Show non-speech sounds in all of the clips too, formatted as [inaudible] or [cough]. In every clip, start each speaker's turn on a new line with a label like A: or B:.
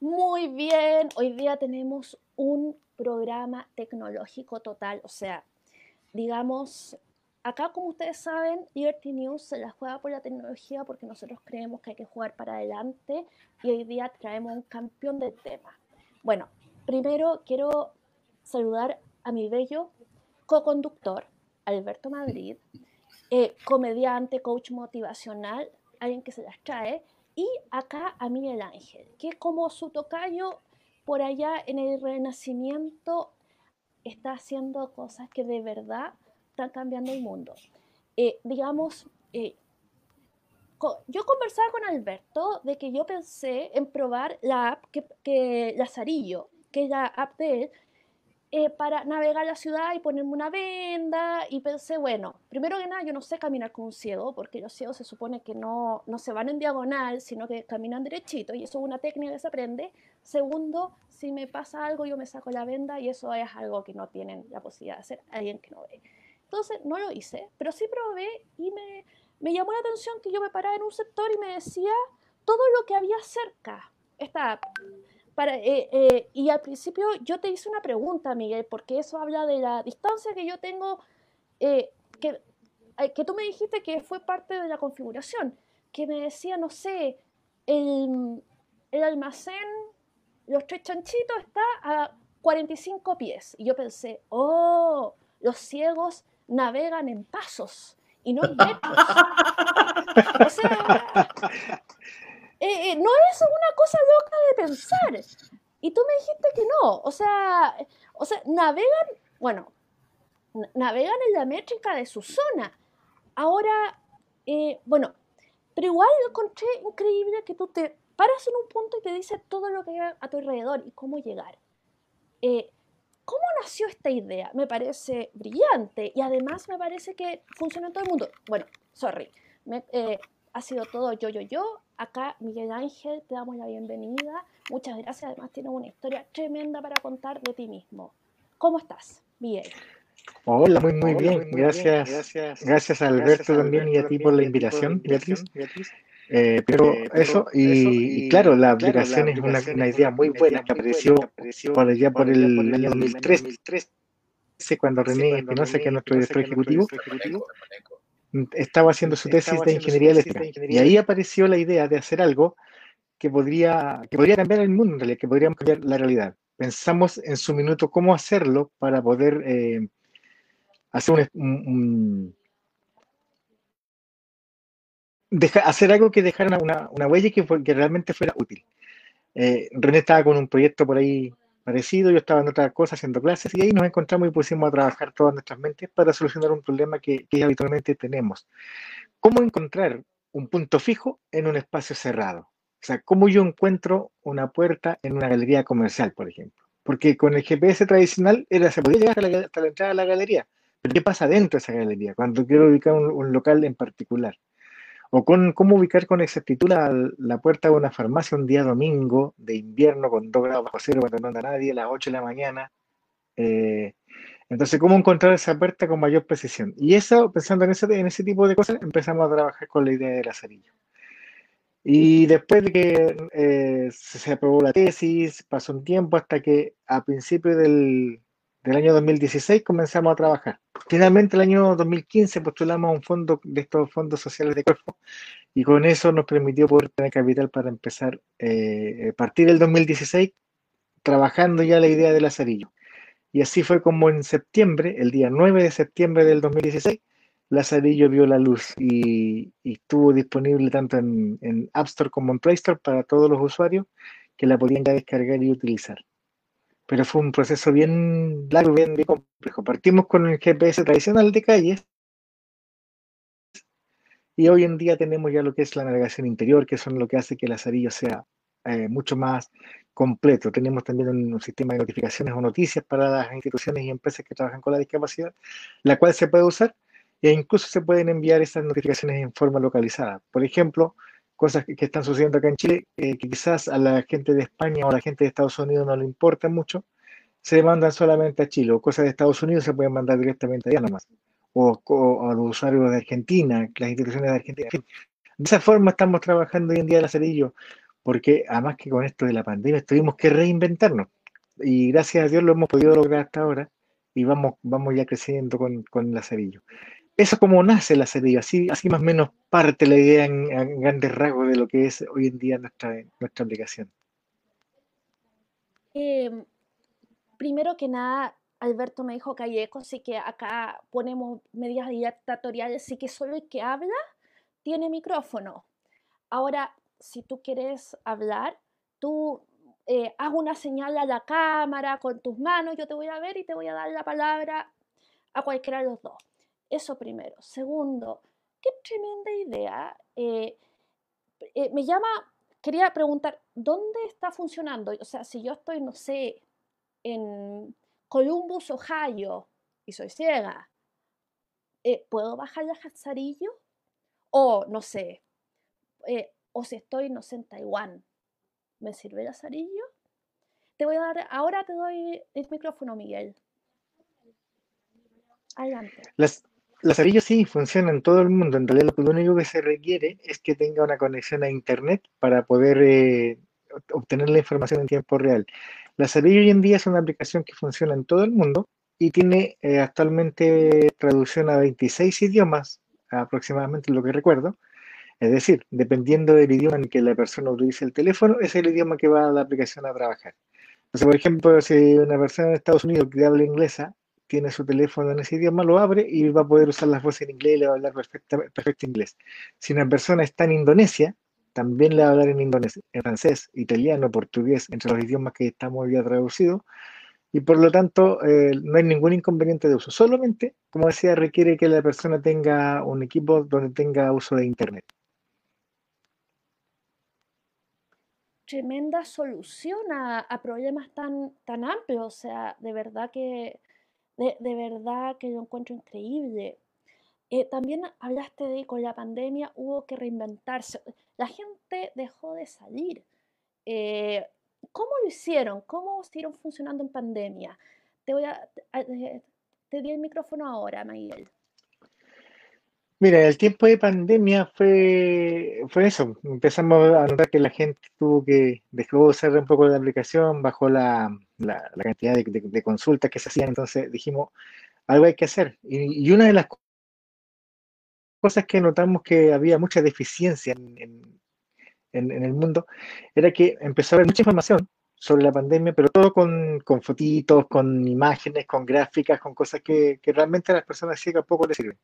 A: Muy bien, hoy día tenemos un programa tecnológico total, o sea, digamos, acá como ustedes saben, Liberty News se la juega por la tecnología porque nosotros creemos que hay que jugar para adelante y hoy día traemos un campeón del tema. Bueno, primero quiero saludar a mi bello co-conductor, Alberto Madrid, eh, comediante, coach motivacional, alguien que se las trae, y acá a Miguel Ángel, que como su tocayo por allá en el Renacimiento está haciendo cosas que de verdad están cambiando el mundo. Eh, digamos, eh, yo conversaba con Alberto de que yo pensé en probar la app que, que Lazarillo, que es la app de él, eh, para navegar la ciudad y ponerme una venda y pensé, bueno, primero que nada yo no sé caminar con un ciego, porque los ciegos se supone que no, no se van en diagonal, sino que caminan derechito y eso es una técnica que se aprende. Segundo, si me pasa algo yo me saco la venda y eso es algo que no tienen la posibilidad de hacer alguien que no ve. Entonces no lo hice, pero sí probé y me, me llamó la atención que yo me paraba en un sector y me decía todo lo que había cerca. Esta eh, eh, y al principio yo te hice una pregunta, Miguel, porque eso habla de la distancia que yo tengo, eh, que, que tú me dijiste que fue parte de la configuración, que me decía, no sé, el, el almacén, los tres chanchitos está a 45 pies. Y yo pensé, oh, los ciegos navegan en pasos y no en metros. [laughs] o sea, eh, eh, no es una cosa loca de pensar. Y tú me dijiste que no. O sea, o sea navegan, bueno, navegan en la métrica de su zona. Ahora, eh, bueno, pero igual lo encontré increíble que tú te paras en un punto y te dice todo lo que hay a tu alrededor y cómo llegar. ¿Cómo nació esta idea? Me parece brillante y además me parece que funciona en todo el mundo. Bueno, sorry, ha sido todo yo, yo, yo. Acá Miguel Ángel, te damos la bienvenida. Muchas gracias. Además tienes una historia tremenda para contar de ti mismo. ¿Cómo estás, Miguel?
B: Hola, muy, muy, bien. gracias, gracias. a Alberto también y a ti por la invitación, Beatriz. Eh, pero eh, eso, y, claro, la aplicación es una, idea muy buena que apareció por allá por el año 2003, cuando René Espinosa, que es nuestro director ejecutivo, estaba haciendo su tesis de ingeniería eléctrica. Y ahí apareció la idea de hacer algo que podría, que podría cambiar el mundo, que podría cambiar la realidad. Pensamos en su minuto cómo hacerlo para poder eh, hacer un, hacer algo que dejara una, una huella y que, que realmente fuera útil. Eh, René estaba con un proyecto por ahí parecido, yo estaba en otra cosa haciendo clases y ahí nos encontramos y pusimos a trabajar todas nuestras mentes para solucionar un problema que, habitualmente tenemos. ¿Cómo encontrar un punto fijo en un espacio cerrado? O sea, ¿cómo yo encuentro una puerta en una galería comercial, por ejemplo? Porque con el GPS tradicional era, se podía llegar hasta la, entrada de la galería, pero ¿qué pasa dentro de esa galería cuando quiero ubicar un local en particular? O con cómo ubicar con exactitud la, puerta de una farmacia un día domingo de invierno con 2 grados bajo cero cuando no anda nadie a las 8 de la mañana. Eh, entonces, ¿cómo encontrar esa puerta con mayor precisión? Y eso, pensando en ese, en ese tipo de cosas, empezamos a trabajar con la idea de Lazarillo. Y después de que eh, se aprobó la tesis, pasó un tiempo hasta que a principios del, del año 2016 comenzamos a trabajar. Finalmente, el año 2015 postulamos un fondo de estos fondos sociales de cuerpo y con eso nos permitió poder tener capital para empezar eh, partir del 2016 trabajando ya la idea del Lazarillo. Y así fue como en septiembre, el día 9 de septiembre del 2016, Lazarillo vio la luz y, estuvo disponible tanto en, App Store como en Play Store para todos los usuarios que la podían descargar y utilizar pero fue un proceso bien largo, bien, complejo. Partimos con el GPS tradicional de calles y hoy en día tenemos ya lo que es la navegación interior, que son lo que hace que el Lazarillo sea eh, mucho más completo. Tenemos también un, sistema de notificaciones o noticias para las instituciones y empresas que trabajan con la discapacidad, la cual se puede usar e incluso se pueden enviar esas notificaciones en forma localizada. Por ejemplo, cosas que, están sucediendo acá en Chile, eh, que quizás a la gente de España o a la gente de Estados Unidos no le importa mucho, se mandan solamente a Chile, o cosas de Estados Unidos se pueden mandar directamente allá nomás, o, o a los usuarios de Argentina, las instituciones de Argentina. En fin, de esa forma estamos trabajando hoy en día el acerillo, porque además que con esto de la pandemia tuvimos que reinventarnos y gracias a Dios lo hemos podido lograr hasta ahora y vamos, vamos ya creciendo con, con Lazarillo. Eso es como nace Lazarillo, así, así más o menos parte la idea en, grandes rasgos de lo que es hoy en día nuestra, nuestra aplicación.
A: Em, primero que nada, Alberto me dijo que hay eco, así que acá ponemos medidas dictatoriales, así que solo el que habla tiene micrófono. Ahora, si tú quieres hablar, tú eh, haz una señal a la cámara con tus manos, yo te voy a ver y te voy a dar la palabra a cualquiera de los dos. Eso primero. Segundo, qué tremenda idea. Eh, eh, me llama, quería preguntar, ¿dónde está funcionando? O sea, si yo estoy, no sé, en Columbus, Ohio, y soy ciega, ¿puedo bajar la Jazarillo? O, no sé, o si estoy, no sé, en Taiwán, ¿me sirve el azarillo? Te voy a dar, ahora te doy el micrófono, Miguel. Adelante.
B: Lazarillos sí funcionan en todo el mundo. En realidad, lo único que se requiere es que tenga una conexión a Internet para poder eh, obtener la información en tiempo real. Lazarillo hoy en día es una aplicación que funciona en todo el mundo y tiene eh, actualmente traducción a 26 idiomas, aproximadamente lo que recuerdo, es decir, dependiendo del idioma en que la persona utilice el teléfono, es el idioma que va la aplicación a trabajar. Entonces, por ejemplo, si una persona en Estados Unidos que habla inglesa tiene su teléfono en ese idioma, lo abre y va a poder usar las voces en inglés y le va a hablar perfecto inglés. Si una persona está en Indonesia, también le va a hablar en indonesio, en francés, italiano, portugués, entre los idiomas que estamos ya traducidos, y por lo tanto eh, no hay ningún inconveniente de uso. Solamente, como decía, requiere que la persona tenga un equipo donde tenga uso de Internet.
A: tremenda solución a, problemas tan, tan amplios. O sea, de verdad que, de, verdad que lo encuentro increíble. Eh, también hablaste de con la pandemia hubo que reinventarse. La gente dejó de salir. Eh, ¿Cómo lo hicieron? ¿Cómo siguieron funcionando en pandemia? Te voy a, te di el micrófono ahora, Miguel.
B: Mira, el tiempo de pandemia fue, fue eso. Empezamos a notar que la gente tuvo que, dejó de usar un poco la aplicación, bajó la, la, cantidad de, consultas que se hacían, entonces dijimos, algo hay que hacer. Y, una de las cosas que notamos que había mucha deficiencia en, en, el mundo era que empezó a haber mucha información sobre la pandemia, pero todo con, con fotitos, con imágenes, con gráficas, con cosas que, que realmente a las personas ciegas poco les sirven.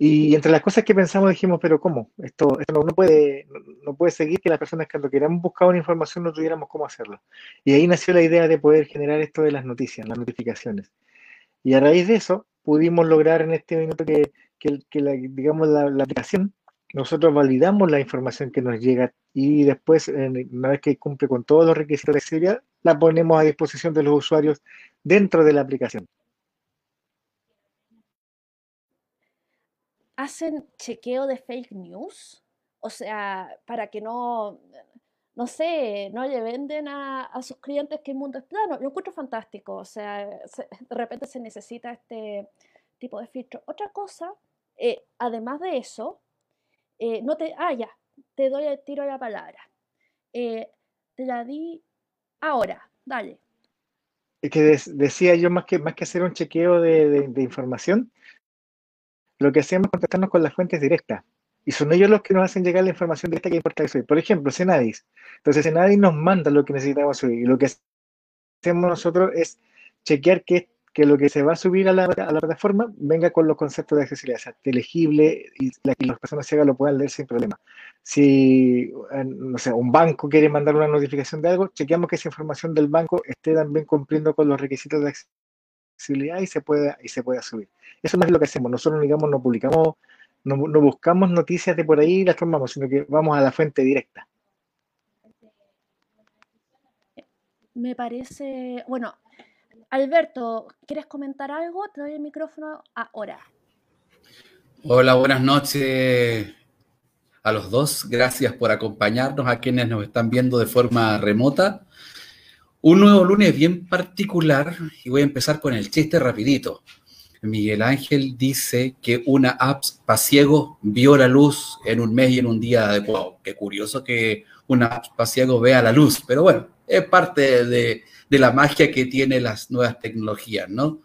B: Y entre las cosas que pensamos dijimos, pero ¿cómo? Esto, esto no, puede, no, puede seguir que las personas cuando queramos buscar una información no tuviéramos cómo hacerlo. Y ahí nació la idea de poder generar esto de las noticias, las notificaciones. Y a raíz de eso pudimos lograr en este minuto que, que, la, digamos, la, aplicación, nosotros validamos la información que nos llega y después, una vez que cumple con todos los requisitos de seguridad, la ponemos a disposición de los usuarios dentro de la aplicación.
A: Hacen chequeo de fake news, o sea, para que no, no sé, no le venden a, sus clientes que el mundo es plano. Lo encuentro fantástico, o sea, de repente se necesita este tipo de filtro. Otra cosa, eh, además de eso, eh, no te, ah, ya, te doy el tiro de la palabra. Eh, te la di ahora, dale.
B: Es que decía yo, más que, más que hacer un chequeo de información, lo que hacemos es contactarnos con las fuentes directas. Y son ellos los que nos hacen llegar la información directa que importa subir. Por ejemplo, Senadis. Entonces, Senadis nos manda lo que necesitamos subir. Y lo que hacemos nosotros es chequear que, que lo que se va a subir a la, plataforma venga con los conceptos de accesibilidad, o sea, legible y, que las personas ciegas lo puedan leer sin problema. Si, no sé, un banco quiere mandar una notificación de algo, chequeamos que esa información del banco esté también cumpliendo con los requisitos de accesibilidad y se pueda, y se pueda subir. Eso no es lo que hacemos. Nosotros, digamos, no publicamos, no, buscamos noticias de por ahí y las tomamos, sino que vamos a la fuente directa.
A: Me parece, bueno, Alberto, ¿quieres comentar algo? Te doy el micrófono ahora.
C: Hola, buenas noches a los dos. Gracias por acompañarnos a quienes nos están viendo de forma remota. Un nuevo lunes bien particular y voy a empezar con el chiste rapidito. Miguel Ángel dice que una app para vio la luz en un mes y en un día adecuado. Qué curioso que una app para vea la luz. Pero bueno, es parte de, de la magia que tiene las nuevas tecnologías, ¿no?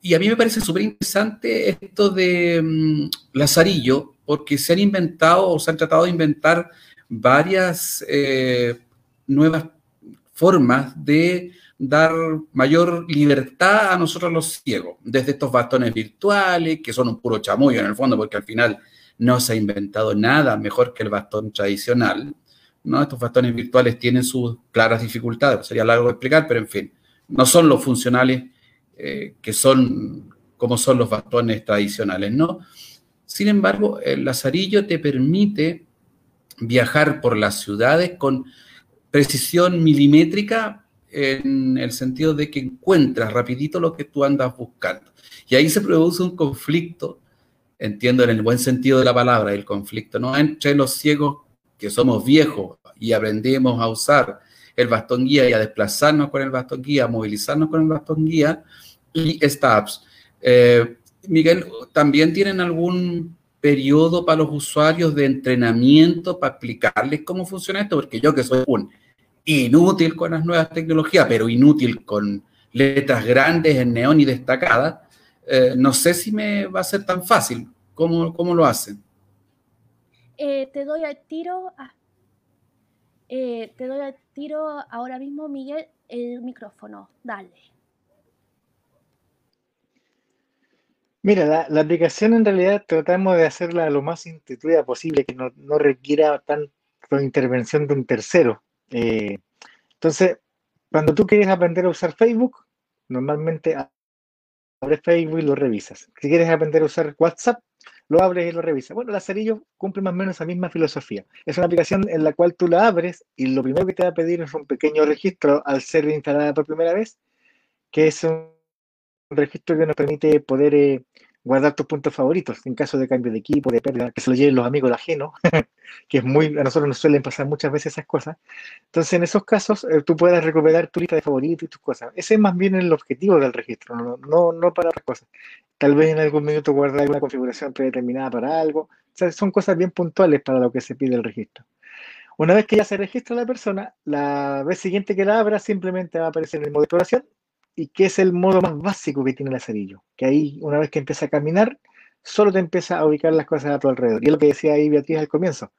C: Y a mí me parece súper interesante esto de mm, Lazarillo, porque se han inventado o se han tratado de inventar varias eh, nuevas formas de dar mayor libertad a nosotros los ciegos, desde estos bastones virtuales, que son un puro chamullo en el fondo, porque al final no se ha inventado nada mejor que el bastón tradicional. ¿no? Estos bastones virtuales tienen sus claras dificultades, sería largo de explicar, pero en fin, no son los funcionales eh, que son como son los bastones tradicionales, ¿no? Sin embargo, el lazarillo te permite viajar por las ciudades con precisión milimétrica en el sentido de que encuentras rapidito lo que tú andas buscando. Y ahí se produce un conflicto, entiendo en el buen sentido de la palabra, el conflicto, ¿no? Entre los ciegos que somos viejos y aprendemos a usar el bastón guía y a desplazarnos con el bastón guía, a movilizarnos con el bastón guía, y STAPS. Eh, Miguel, ¿también tienen algún periodo para los usuarios de entrenamiento para explicarles cómo funciona esto? Porque yo que soy un inútil con las nuevas tecnologías, pero inútil con letras grandes en neón y destacadas, eh, no sé si me va a ser tan fácil. ¿Cómo, cómo lo hacen?
A: Eh, te doy al tiro. te doy al tiro ahora mismo, Miguel, el micrófono. Dale.
B: Mira, la, aplicación en realidad tratamos de hacerla lo más intuitiva posible, que no, requiera tanto intervención de un tercero. Eh, entonces, cuando tú quieres aprender a usar Facebook, normalmente abres Facebook y lo revisas. Si quieres aprender a usar WhatsApp, lo abres y lo revisas. Bueno, Lazarillo cumple más o menos esa misma filosofía. Es una aplicación en la cual tú la abres y lo primero que te va a pedir es un pequeño registro al ser instalada por primera vez, que es un registro que nos permite poder eh, guardar tus puntos favoritos en caso de cambio de equipo, de pérdida, que se lo lleven los amigos ajenos, [laughs] que es muy, a nosotros nos suelen pasar muchas veces esas cosas. Entonces, en esos casos, eh, tú puedes recuperar tu lista de favoritos y tus cosas. Ese es más bien el objetivo del registro, no, no, no para otras cosas. Tal vez en algún minuto guardar alguna configuración predeterminada para algo. O sea, son cosas bien puntuales para lo que se pide el registro. Una vez que ya se registra la persona, la vez siguiente que la abra simplemente va a aparecer en el modo de exploración y que es el modo más básico que tiene el lazarillo, que ahí una vez que empieza a caminar, solo te empieza a ubicar las cosas a tu alrededor. Y es lo que decía ahí Beatriz al comienzo,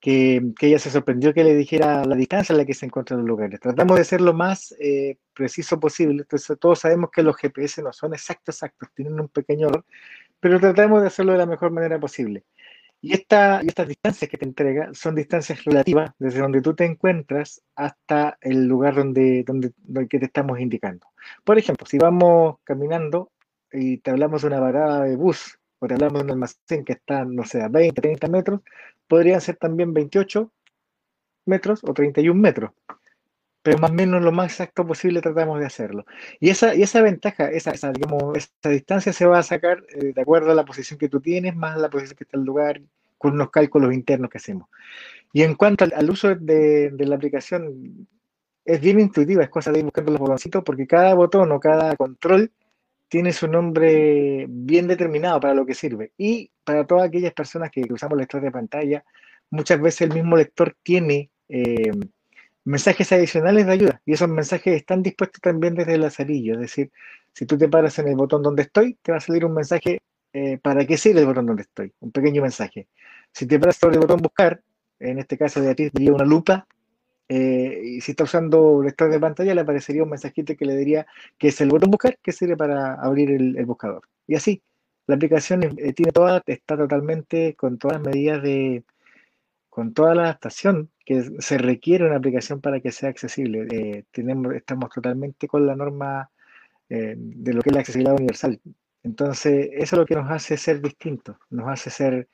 B: que, ella se sorprendió que le dijera la distancia en la que se encuentran los lugares. Tratamos de ser lo más eh, preciso posible, entonces todos sabemos que los GPS no son exactos, exactos, tienen un pequeño error, pero tratamos de hacerlo de la mejor manera posible. Y, esta, estas distancias que te entrega son distancias relativas desde donde tú te encuentras hasta el lugar donde, donde, que te estamos indicando. Por ejemplo, si vamos caminando y te hablamos de una parada de bus o te hablamos de un almacén que está, no sé, a 20, 30 metros, podrían ser también 28 metros o 31 metros. Pero más o menos lo más exacto posible tratamos de hacerlo. Y esa, y esa ventaja, esa, esa, digamos, esa distancia se va a sacar eh, de acuerdo a la posición que tú tienes, más la posición que está el lugar, con unos cálculos internos que hacemos. Y en cuanto al, uso de, de, la aplicación, es bien intuitiva, es cosa de ir buscando los botoncitos, porque cada botón o cada control tiene su nombre bien determinado para lo que sirve. Y para todas aquellas personas que usamos lector de pantalla, muchas veces el mismo lector tiene eh, mensajes adicionales de ayuda. Y esos mensajes están dispuestos también desde el lazarillo. Es decir, si tú te paras en el botón donde estoy, te va a salir un mensaje eh, para qué sirve el botón donde estoy. Un pequeño mensaje. Si te paras sobre el botón buscar, en este caso de ti diría una lupa, eh, y si está usando lector de pantalla, le aparecería un mensajito que le diría que es el botón buscar que sirve para abrir el, buscador. Y así, la aplicación eh, tiene toda, está totalmente con todas las medidas de, con toda la adaptación que se requiere una aplicación para que sea accesible. Eh, tenemos, estamos totalmente con la norma de lo que es la accesibilidad universal. Entonces, eso es lo que nos hace ser distintos, nos hace ser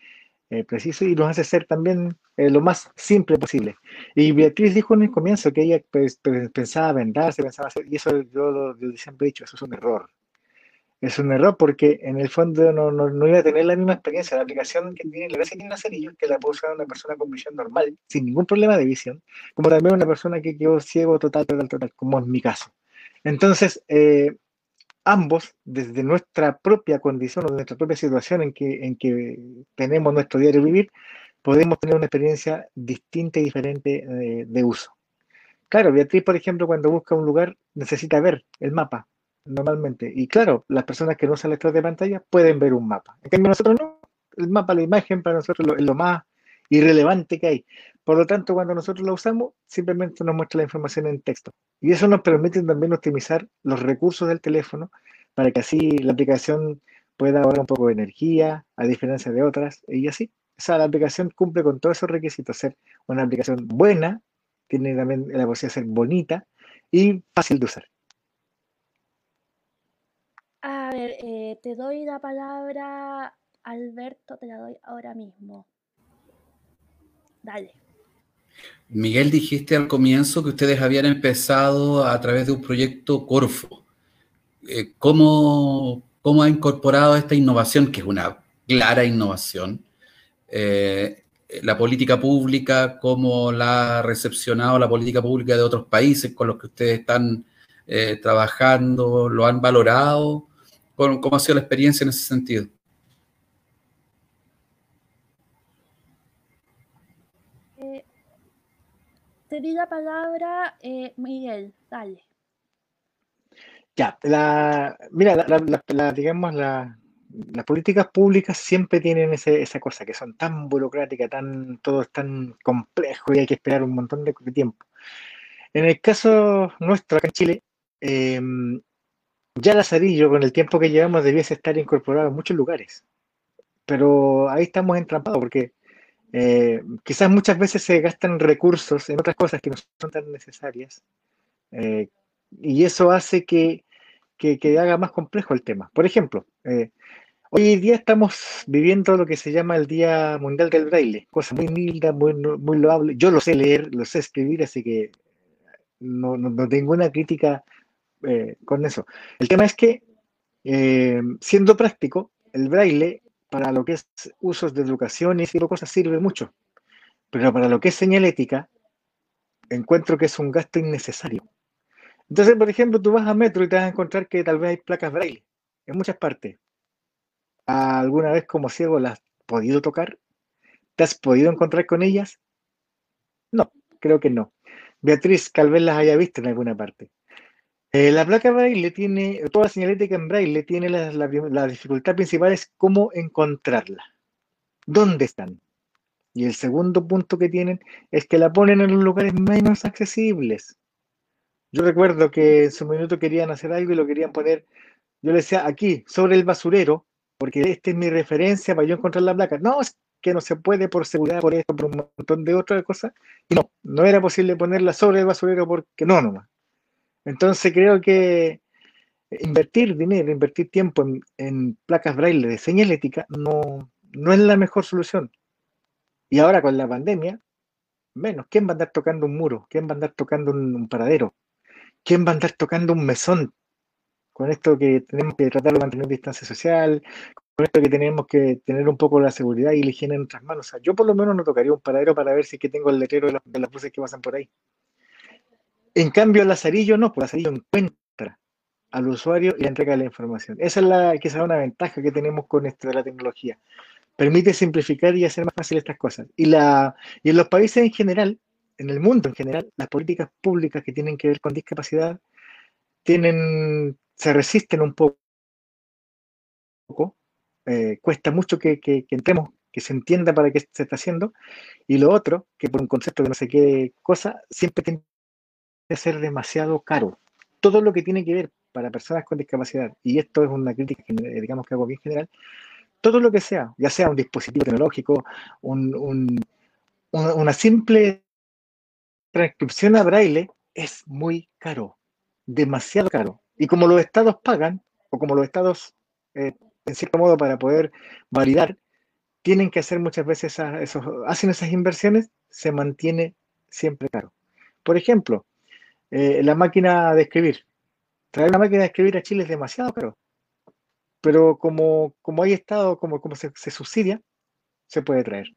B: eh, preciso y nos hace ser también eh, lo más simple posible. Y Beatriz dijo en el comienzo que ella pues, pensaba vendarse, pensaba hacer, y eso yo lo, siempre he dicho, eso es un error. Es un error porque en el fondo no, iba a tener la misma experiencia. La aplicación que tiene la gracia que tiene que la puede usar una persona con visión normal, sin ningún problema de visión, como también una persona que quedó ciego total, total, total, como en mi caso. Entonces, eh, ambos, desde nuestra propia condición o nuestra propia situación en que, en que tenemos nuestro diario vivir, podemos tener una experiencia distinta y diferente de, de uso. Claro, Beatriz, por ejemplo, cuando busca un lugar, necesita ver el mapa, normalmente. Y claro, las personas que no usan lector de pantalla pueden ver un mapa. En cambio, nosotros no. El mapa, la imagen, para nosotros es lo más irrelevante que hay. Por lo tanto, cuando nosotros lo usamos, simplemente nos muestra la información en texto. Y eso nos permite también optimizar los recursos del teléfono para que así la aplicación pueda ahorrar un poco de energía, a diferencia de otras, y así. O sea, la aplicación cumple con todos esos requisitos, ser una aplicación buena, tiene también la posibilidad de ser bonita y fácil de usar.
A: A ver, eh, te doy la palabra, Alberto, te la doy ahora mismo. Dale.
C: Miguel, dijiste al comienzo que ustedes habían empezado a través de un proyecto Corfo. Eh, ¿cómo, ¿Cómo ha incorporado esta innovación, que es una clara innovación, eh, la política pública, cómo la ha recepcionado la política pública de otros países con los que ustedes están trabajando, lo han valorado? ¿Cómo, ¿Cómo ha sido la experiencia en ese sentido?
A: te di la palabra, eh, Miguel, dale.
B: Ya, la, mira, la, la, digamos, las políticas públicas siempre tienen ese, esa cosa, que son tan burocráticas, tan, todo es tan complejo y hay que esperar un montón de, tiempo. En el caso nuestro, acá en Chile, eh, ya Lazarillo, con el tiempo que llevamos, debiese estar incorporado en muchos lugares. Pero ahí estamos entrampados porque eh, quizás muchas veces se gastan recursos en otras cosas que no son tan necesarias eh, y eso hace que, que, haga más complejo el tema. Por ejemplo, eh, hoy día estamos viviendo lo que se llama el Día Mundial del Braille, cosa muy linda, muy, muy loable. Yo lo sé leer, lo sé escribir, así que no, no, no tengo una crítica con eso. El tema es que, siendo práctico, el braille para lo que es usos de educación y ese tipo cosas sirve mucho. Pero para lo que es señalética, encuentro que es un gasto innecesario. Entonces, por ejemplo, tú vas a Metro y te vas a encontrar que tal vez hay placas braille en muchas partes. ¿Alguna vez como ciego las has podido tocar? ¿Te has podido encontrar con ellas? No, creo que no. Beatriz, tal vez las haya visto en alguna parte. Eh, la placa braille tiene, toda la señalética en braille tiene la, dificultad principal es cómo encontrarla. ¿Dónde están? Y el segundo punto que tienen es que la ponen en los lugares menos accesibles. Yo recuerdo que en su minuto querían hacer algo y lo querían poner, yo le decía aquí, sobre el basurero, porque esta es mi referencia para yo encontrar la placa. No, es que no se puede por seguridad, por esto, por un montón de otras cosas. No, no era posible ponerla sobre el basurero porque no, nomás. Entonces creo que invertir dinero, invertir tiempo en, placas braille de señalética no, no es la mejor solución. Y ahora con la pandemia, menos. ¿Quién va a andar tocando un muro? ¿Quién va a andar tocando un, paradero? ¿Quién va a andar tocando un mesón? Con esto que tenemos que tratar de mantener distancia social, con esto que tenemos que tener un poco la seguridad y la higiene en nuestras manos. O sea, yo por lo menos no tocaría un paradero para ver si es que tengo el letrero de, de las buses que pasan por ahí. En cambio, el Lazarillo no, pues Lazarillo encuentra al usuario y entrega la información. Esa es la, quizás una ventaja que tenemos con esto de la tecnología. Permite simplificar y hacer más fácil estas cosas. Y, la, y en los países en general, en el mundo en general, las políticas públicas que tienen que ver con discapacidad tienen, se resisten un poco. Eh, cuesta mucho que, que, que, entremos, que se entienda para qué se está haciendo. Y lo otro, que por un concepto de no sé qué cosa, siempre tiene ser demasiado caro. Todo lo que tiene que ver para personas con discapacidad, y esto es una crítica que digamos que hago bien general, todo lo que sea, ya sea un dispositivo tecnológico, una simple transcripción a braille, es muy caro, demasiado caro. Y como los estados pagan, o como los estados, eh, en cierto modo, para poder validar, tienen que hacer muchas veces esos, hacen esas inversiones, se mantiene siempre caro. Por ejemplo, eh, la máquina de escribir. Traer una máquina de escribir a Chile es demasiado caro. Pero como, como hay estado, como, como se, subsidia, se puede traer.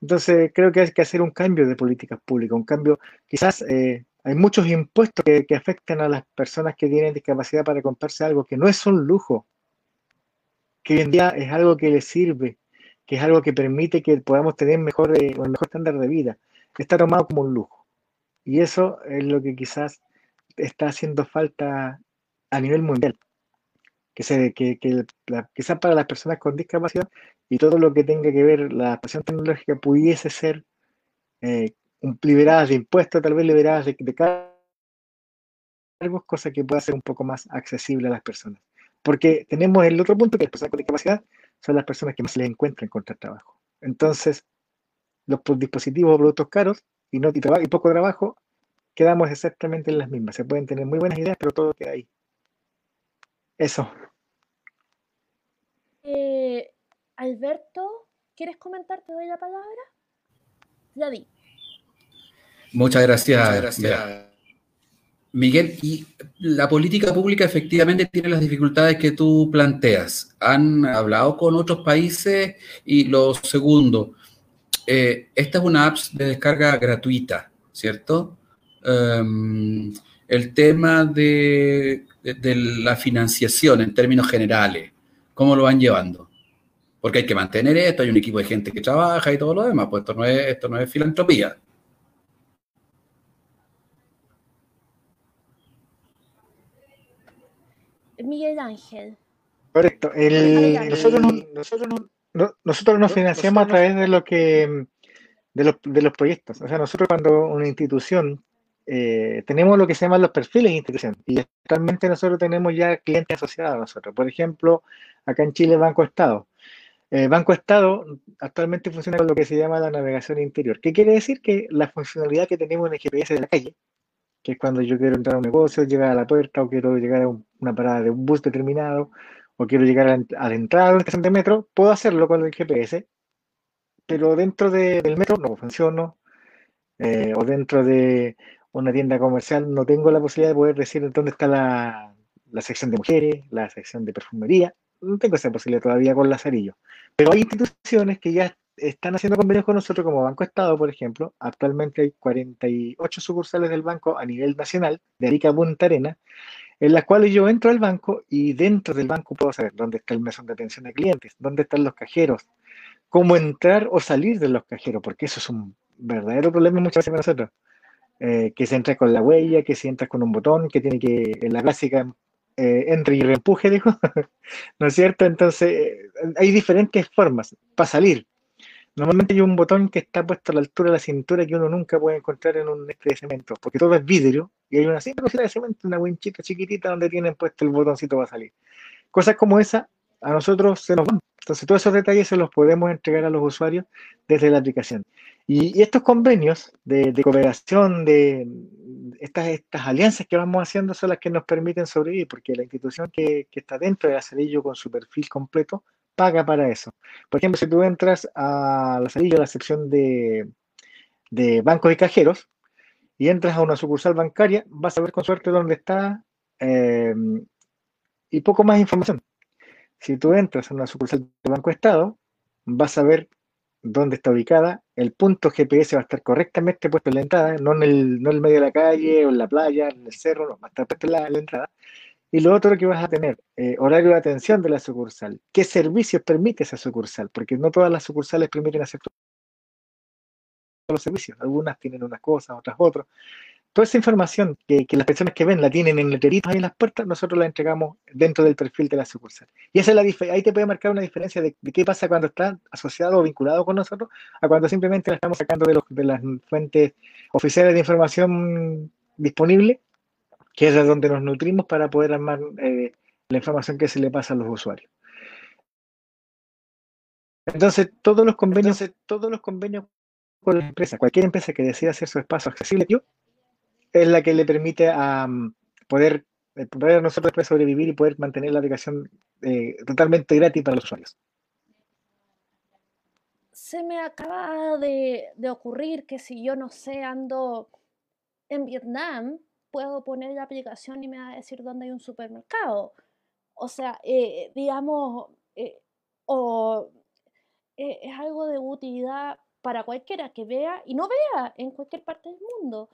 B: Entonces creo que hay que hacer un cambio de políticas públicas, un cambio, quizás eh, hay muchos impuestos que, que, afectan a las personas que tienen discapacidad para comprarse algo que no es un lujo, que hoy en día es algo que les sirve, que es algo que permite que podamos tener mejor, eh, un mejor estándar de vida. Está tomado como un lujo. Y eso es lo que quizás está haciendo falta a nivel mundial. Que, se, quizás para las personas con discapacidad y todo lo que tenga que ver la adaptación tecnológica pudiese ser eh, liberadas de impuestos, tal vez liberadas de, cargos, cosa que pueda ser un poco más accesible a las personas. Porque tenemos el otro punto, que las personas con discapacidad son las personas que más les encuentra encontrar trabajo. Entonces, los dispositivos o productos caros y, no, y, y poco trabajo, quedamos exactamente en las mismas. Se pueden tener muy buenas ideas, pero todo queda ahí. Eso.
A: Eh, Alberto, ¿quieres comentar? Te doy la palabra. Ya di.
C: Muchas gracias. Muchas gracias. Miguel, y la política pública efectivamente tiene las dificultades que tú planteas. ¿Han hablado con otros países? Y lo segundo, eh, esta es una app de descarga gratuita, ¿cierto? Um, el tema de, de, de, la financiación en términos generales, ¿cómo lo van llevando? Porque hay que mantener esto, hay un equipo de gente que trabaja y todo lo demás, pues esto no es, esto no es filantropía.
A: Miguel Ángel.
B: Correcto. El, nosotros, no, nosotros, no, nosotros nos financiamos a través de lo que de los, de los proyectos. O sea, nosotros cuando una institución eh, tenemos lo que se llaman los perfiles de institución y actualmente nosotros tenemos ya clientes asociados a nosotros. Por ejemplo, acá en Chile Banco Estado. Eh, Banco Estado actualmente funciona con lo que se llama la navegación interior. ¿Qué quiere decir? Que la funcionalidad que tenemos en el GPS de la calle, que es cuando yo quiero entrar a un negocio, llegar a la puerta o quiero llegar a una parada de un bus determinado o quiero llegar a, la entrada de una estación de metro, puedo hacerlo con el GPS, pero dentro de, del metro no funciona, eh, o dentro de una tienda comercial no tengo la posibilidad de poder decir dónde está la, la sección de mujeres, la sección de perfumería, no tengo esa posibilidad todavía con Lazarillo. Pero hay instituciones que ya están haciendo convenios con nosotros, como Banco Estado, por ejemplo. Actualmente hay 48 sucursales del banco a nivel nacional, de Arica a Punta Arena, en las cuales yo entro al banco y dentro del banco puedo saber dónde está el mesón de atención de clientes, dónde están los cajeros, cómo entrar o salir de los cajeros, porque eso es un verdadero problema muchas veces para nosotros. Eh, que se entra con la huella, que se entra con un botón, que tiene que, en la clásica, eh, entre y reempuje, [laughs] dijo, ¿no es cierto? Entonces, eh, hay diferentes formas para salir. Normalmente hay un botón que está puesto a la altura de la cintura que uno nunca puede encontrar en un este de cemento, porque todo es vidrio y hay una simple de cemento, una winchita chiquitita donde tienen puesto el botoncito para salir. Cosas como esa a nosotros se nos van. Entonces, todos esos detalles se los podemos entregar a los usuarios desde la aplicación. Y, estos convenios de, cooperación, de estas, estas alianzas que vamos haciendo son las que nos permiten sobrevivir, porque la institución que, está dentro de Acerillo con su perfil completo paga para eso. Por ejemplo, si tú entras a la Acerillo, la sección de, de bancos y cajeros, y entras a una sucursal bancaria, vas a ver con suerte dónde está eh, y poco más información. Si tú entras a una sucursal de Banco Estado, vas a ver dónde está ubicada, el punto GPS va a estar correctamente puesto en la entrada, no en el, no en el medio de la calle o en la playa, en el cerro, no, va a estar puesto en la, en la entrada. Y lo otro que vas a tener, eh, horario de atención de la sucursal. ¿Qué servicios permite esa sucursal? Porque no todas las sucursales permiten hacer los servicios. Algunas tienen unas cosas, otras otras. Toda esa información que, que, las personas que ven la tienen en letreritos ahí en las puertas, nosotros la entregamos dentro del perfil de la sucursal. Y esa es la ahí te puede marcar una diferencia de, qué pasa cuando está asociado o vinculado con nosotros a cuando simplemente la estamos sacando de, los, de las fuentes oficiales de información disponible, que es de donde nos nutrimos para poder armar eh, la información que se le pasa a los usuarios. Entonces, todos los convenios, Entonces, todos los convenios cualquier empresa que decida hacer su espacio accesible, es la que le permite a um, poder, eh, poder a nosotros después sobrevivir y poder mantener la aplicación eh, totalmente gratis para los usuarios.
A: Se me acaba de, de, ocurrir que si yo no sé, ando en Vietnam, puedo poner la aplicación y me va a decir dónde hay un supermercado. O sea, eh, digamos, o es algo de utilidad para cualquiera que vea y no vea en cualquier parte del mundo.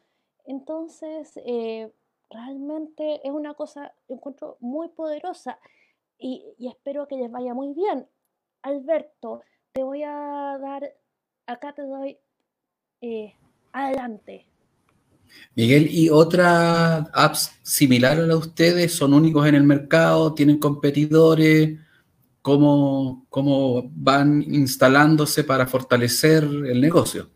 A: Entonces, eh, realmente es una cosa, encuentro muy poderosa y, espero que les vaya muy bien. Alberto, te voy a dar, acá te doy eh, adelante.
C: Miguel, ¿y otras apps similares a ustedes son únicos en el mercado? ¿Tienen competidores? ¿Cómo, ¿Cómo van instalándose para fortalecer el negocio?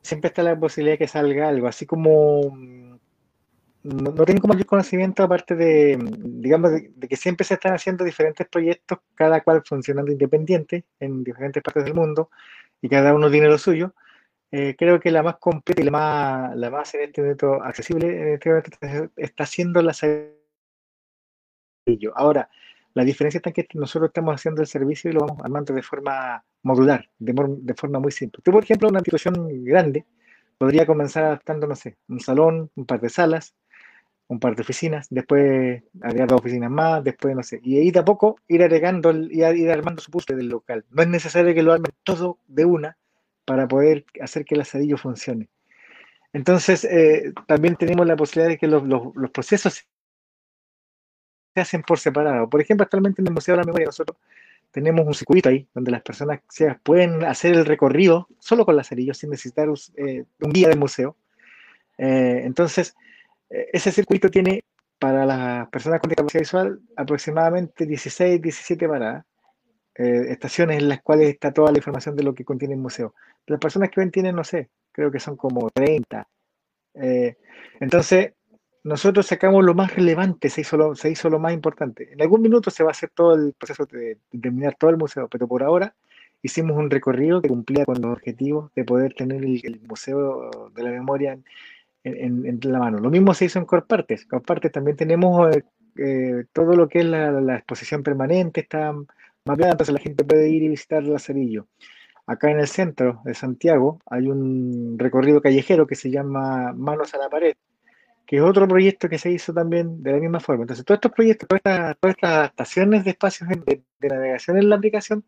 B: Siempre está la posibilidad de que salga algo, así como mm, no, no tengo mayor conocimiento aparte de, digamos, de, de, que siempre se están haciendo diferentes proyectos, cada cual funcionando independiente en diferentes partes del mundo y cada uno tiene lo suyo. Eh, creo que la más completa y la más, la más en este momento accesible en este momento está siendo la Ahora, la diferencia está en que nosotros estamos haciendo el servicio y lo vamos armando de forma modular, de, forma muy simple. Tú, por ejemplo, una institución grande podría comenzar adaptando, no sé, un salón, un par de salas, un par de oficinas, después agregar dos oficinas más, después no sé, y ahí de ir agregando, y ir armando su puesto del local. No es necesario que lo armen todo de una para poder hacer que el asadillo funcione. Entonces, eh, también tenemos la posibilidad de que los, los, los, procesos se hacen por separado. Por ejemplo, actualmente en el Museo de la Memoria nosotros tenemos un circuito ahí donde las personas sea, pueden hacer el recorrido solo con el asadillo sin necesitar eh, un guía del museo. Eh, entonces, ese circuito tiene para las personas con discapacidad visual aproximadamente 16, 17 paradas, eh, estaciones en las cuales está toda la información de lo que contiene el museo. Las personas que ven tienen, no sé, creo que son como 30. Eh, entonces, nosotros sacamos lo más relevante, se hizo lo, se hizo lo más importante. En algún minuto se va a hacer todo el proceso de, de terminar todo el museo, pero por ahora hicimos un recorrido que cumplía con los objetivos de poder tener el, el Museo de la Memoria en, en, en, la mano. Lo mismo se hizo en Corpartes. Corpartes también tenemos eh, eh, todo lo que es la, la, exposición permanente, está mapeada, entonces la gente puede ir y visitar Lazarillo. Acá en el centro de Santiago hay un recorrido callejero que se llama Manos a la Pared, que es otro proyecto que se hizo también de la misma forma. Entonces, todos estos proyectos, todas estas, todas estas adaptaciones de espacios de, de, navegación en la aplicación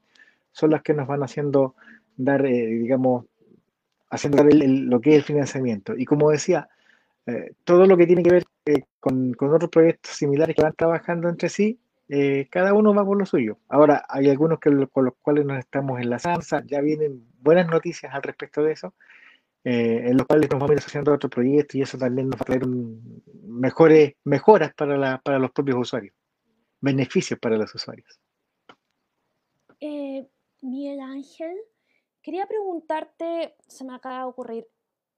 B: son las que nos van haciendo dar, eh, digamos, haciendo el, el, lo que es el financiamiento. Y como decía, eh, todo lo que tiene que ver eh, con, con, otros proyectos similares que van trabajando entre sí, eh, cada uno va por lo suyo. Ahora, hay algunos que, con los cuales nos estamos enlazando, ya vienen buenas noticias al respecto de eso, en los cuales nos vamos a ir asociando a y eso también nos va a traer mejores, mejoras para, la, para los propios usuarios, beneficios para los usuarios.
A: Miguel Ángel, Quería preguntarte, se me acaba de ocurrir,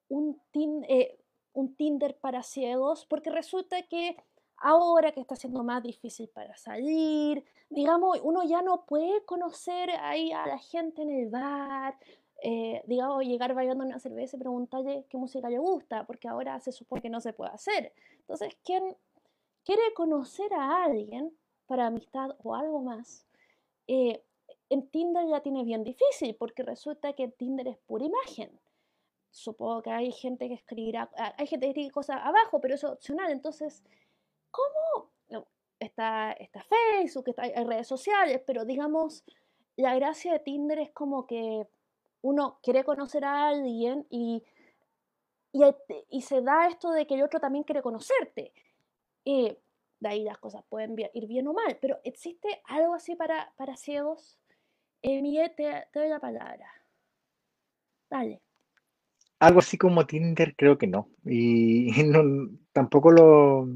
A: un, eh, un Tinder para ciegos, porque resulta que ahora que está siendo más difícil para salir, digamos, uno ya no puede conocer ahí a la gente en el bar, eh, digamos, llegar bailando una cerveza y preguntarle qué música le gusta, porque ahora se supone que no se puede hacer. Entonces, ¿quién quiere conocer a alguien para amistad o algo más? Eh, en Tinder ya tiene bien difícil porque resulta que Tinder es pura imagen. Supongo que hay gente que escribirá, ah, hay gente que escribe cosas abajo, pero eso es opcional. Entonces, ¿cómo? Está, está Facebook, está, hay redes sociales, pero digamos, la gracia de Tinder es como que uno quiere conocer a alguien y, y, se da esto de que el otro también quiere conocerte. Y de ahí las cosas pueden ir bien o mal, pero ¿existe algo así para, para ciegos? Eh, Miguel, te, doy la palabra. Dale.
B: Algo así como Tinder, creo que no. Y [laughs] tampoco lo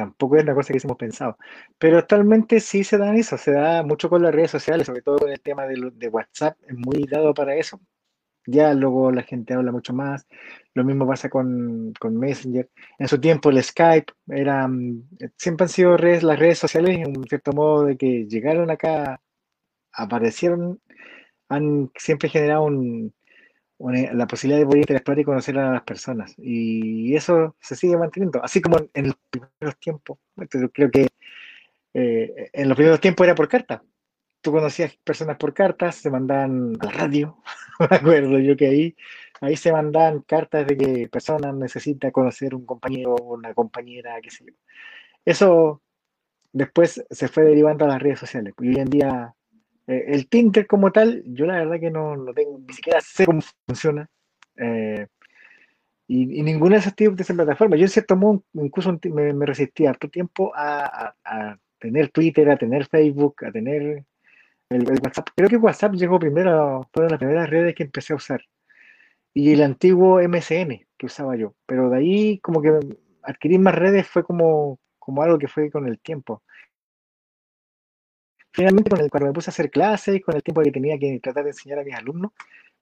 B: tampoco es una cosa que hemos pensado. Pero actualmente sí se dan eso, se da mucho con las redes sociales, sobre todo con el tema de, de WhatsApp, es muy dado para eso. Ya luego la gente habla mucho más. Lo mismo pasa con, con Messenger. En su tiempo el Skype era, mm, siempre han sido redes, las redes sociales en cierto modo de que llegaron acá aparecieron, han siempre generado un, una, la posibilidad de poder interactuar y conocer a las personas. Y eso se sigue manteniendo, así como en, en los primeros tiempos. Creo que eh, en los primeros tiempos era por carta. Tú conocías personas por cartas, se mandaban a la radio, [laughs] me acuerdo yo que ahí, ahí se mandaban cartas de que personas necesita conocer un compañero una compañera, qué sé yo. Eso después se fue derivando a las redes sociales. Y hoy en día eh, el Tinder como tal, yo la verdad que no, no tengo, ni siquiera sé cómo funciona. Eh, y, y, ninguna de esas tipos de esa plataforma. Yo en cierto modo incluso me, me resistí harto tiempo a, a, a, tener Twitter, a tener Facebook, a tener el, WhatsApp. Creo que WhatsApp llegó primero, fue de las primeras redes que empecé a usar. Y el antiguo MSN que usaba yo. Pero de ahí como que adquirir más redes fue como, como algo que fue con el tiempo. Finalmente, con el, cuando me puse a hacer clases, con el tiempo que tenía que tratar de enseñar a mis alumnos,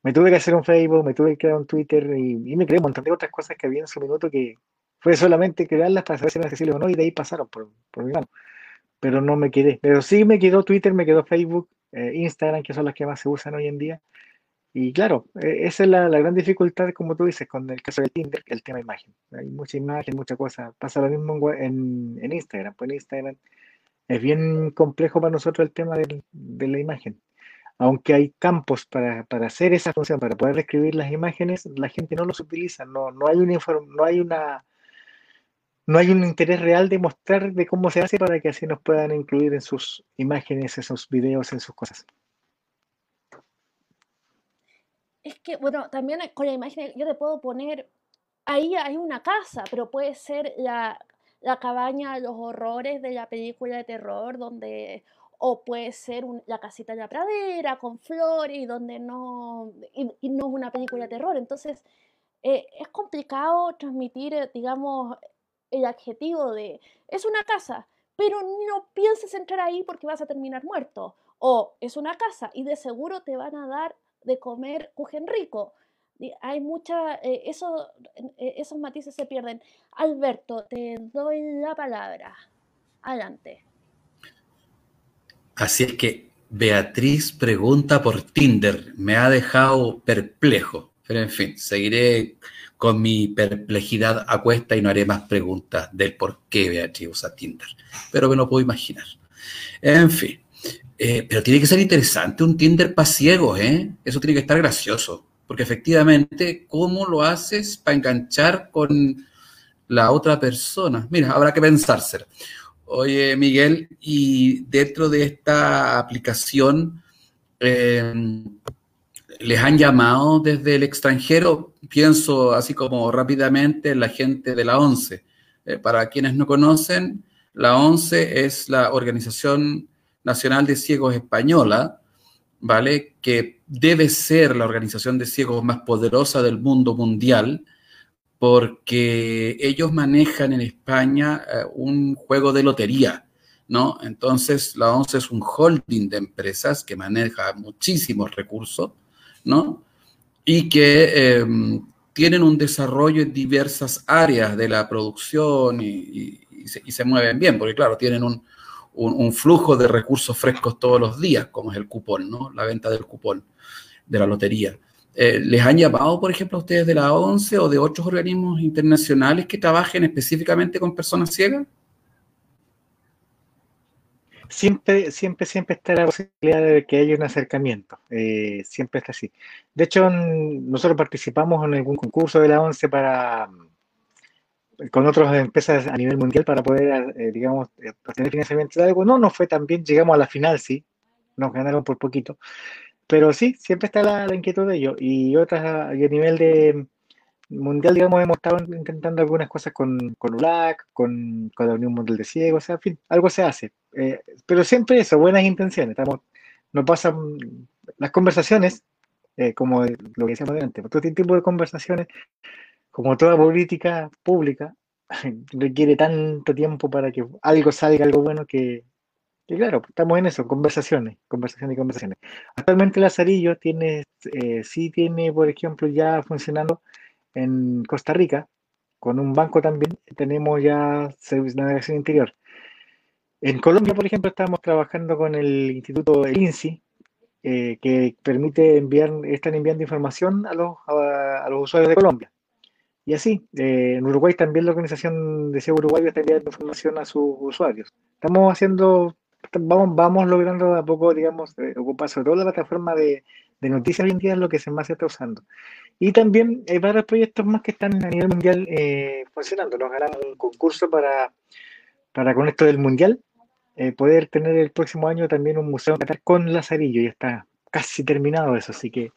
B: me tuve que hacer un Facebook, me tuve que crear un Twitter y, me creé un montón de otras cosas que había en su minuto que fue solamente crearlas para saber si eran accesibles o no y de ahí pasaron por, por mi mano. Pero no me quedé. Pero sí me quedó Twitter, me quedó Facebook, eh, Instagram, que son las que más se usan hoy en día. Y claro, e, esa es la, gran dificultad, como tú dices, con el caso de Tinder, el tema imagen. Hay mucha imagen, mucha cosa. Pasa lo mismo en, en Instagram. Pues en Instagram es bien complejo para nosotros el tema de la imagen. Aunque hay campos para, hacer esa función, para poder escribir las imágenes, la gente no los utiliza. No, no, hay, una, no hay una no hay un interés real de mostrar de cómo se hace para que así nos puedan incluir en sus imágenes, en sus videos, en sus cosas.
A: Es que, bueno, también con la imagen yo te puedo poner, ahí hay una casa, pero puede ser la, cabaña de los horrores de la película de terror, donde, o puede ser la casita de la pradera con flores y donde no, y, no es una película de terror. Entonces, eh, es complicado transmitir, eh, digamos, el adjetivo de es una casa, pero no pienses entrar ahí porque vas a terminar muerto. O es una casa y de seguro te van a dar de comer cujen rico. Hay mucha, eh, eso, eh, esos matices se pierden. Alberto, te doy la palabra. Adelante.
C: Así es que Beatriz pregunta por Tinder. Me ha dejado perplejo. Pero en fin, seguiré con mi perplejidad a cuesta y no haré más preguntas del por qué Beatriz usa Tinder. Pero me lo puedo imaginar. En fin. Eh, pero tiene que ser interesante un Tinder para ciegos, ¿eh? Eso tiene que estar gracioso. Porque efectivamente, ¿cómo lo haces para enganchar con la otra persona? Mira, habrá que pensárselo. Oye, Miguel, y dentro de esta aplicación, eh, les han llamado desde el extranjero, pienso así como rápidamente en la gente de la ONCE. Eh, para quienes no conocen, la ONCE es la Organización Nacional de Ciegos Española, ¿vale? Que debe ser la organización de ciegos más poderosa del mundo mundial, porque ellos manejan en España eh, un juego de lotería, ¿no? Entonces, la ONCE es un holding de empresas que maneja muchísimos recursos ¿no? Y que em, tienen un desarrollo en diversas áreas de la producción y, se, mueven bien, porque claro, tienen un, flujo de recursos frescos todos los días, como es el cupón, ¿no? La venta del cupón de la lotería. Eh, ¿Les han llamado, por ejemplo, a ustedes de la ONCE o de otros organismos internacionales que trabajen específicamente con personas ciegas?
B: siempre, siempre, siempre está la posibilidad de que haya un acercamiento. Eh, siempre está así. De hecho, nosotros participamos en algún concurso de la ONCE para con otras empresas a nivel mundial para poder, eh, digamos, eh, obtener financiamiento de algo. No nos fue tan bien, llegamos a la final, sí, nos ganaron por poquito. Pero sí, siempre está la, la inquietud de ello. Y otras, y a nivel de, mundial, digamos, hemos estado intentando algunas cosas con, con ULAC, con, con la Unión Mundial de Ciegos, o sea, en fin, algo se hace. Eh, pero siempre eso, buenas intenciones. Estamos, nos pasan las conversaciones, eh, como lo que decíamos antes, este tipo de conversaciones, como toda política pública, [laughs] requiere tanto tiempo para que algo salga, algo bueno, que, claro, estamos en eso, conversaciones, conversaciones y conversaciones. Actualmente Lazarillo tiene, eh, sí tiene, por ejemplo, ya funcionando en Costa Rica, con un banco también, tenemos ya servicio de navegación interior. En Colombia, por ejemplo, estamos trabajando con el Instituto del INSI, eh, que permite enviar, están enviando información a los, a, los usuarios de Colombia. Y así, eh, en Uruguay también la Organización de Ciego Uruguayo está enviando información a sus usuarios. Estamos haciendo, vamos, vamos logrando a poco, digamos, eh, ocupar sobre todo la plataforma de, de noticias hoy en día es lo que se más se está usando. Y también hay varios proyectos más que están a nivel mundial eh, funcionando. Nos ganamos un concurso para, para con esto del mundial, eh, poder tener el próximo año también un museo con Lazarillo. Y está casi terminado eso, así que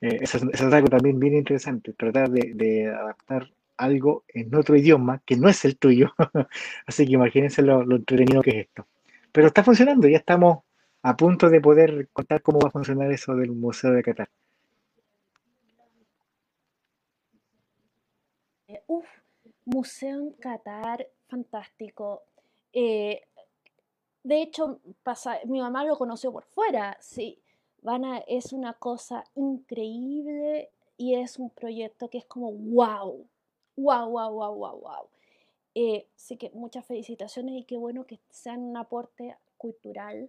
B: eh, eso, es algo también bien interesante, tratar de, adaptar algo en otro idioma que no es el tuyo. [laughs] así que imagínense lo, lo entretenido que es esto. pero está funcionando, ya estamos a punto de poder contar cómo va a funcionar eso del Museo de Qatar.
A: Uf, Museo en Qatar, fantástico. Eh, de hecho, pasa, mi mamá lo conoció por fuera, sí. Van es una cosa increíble y es un proyecto que es como wow, wow, wow, wow, wow, wow. Eh, así que muchas felicitaciones y qué bueno que sean un aporte cultural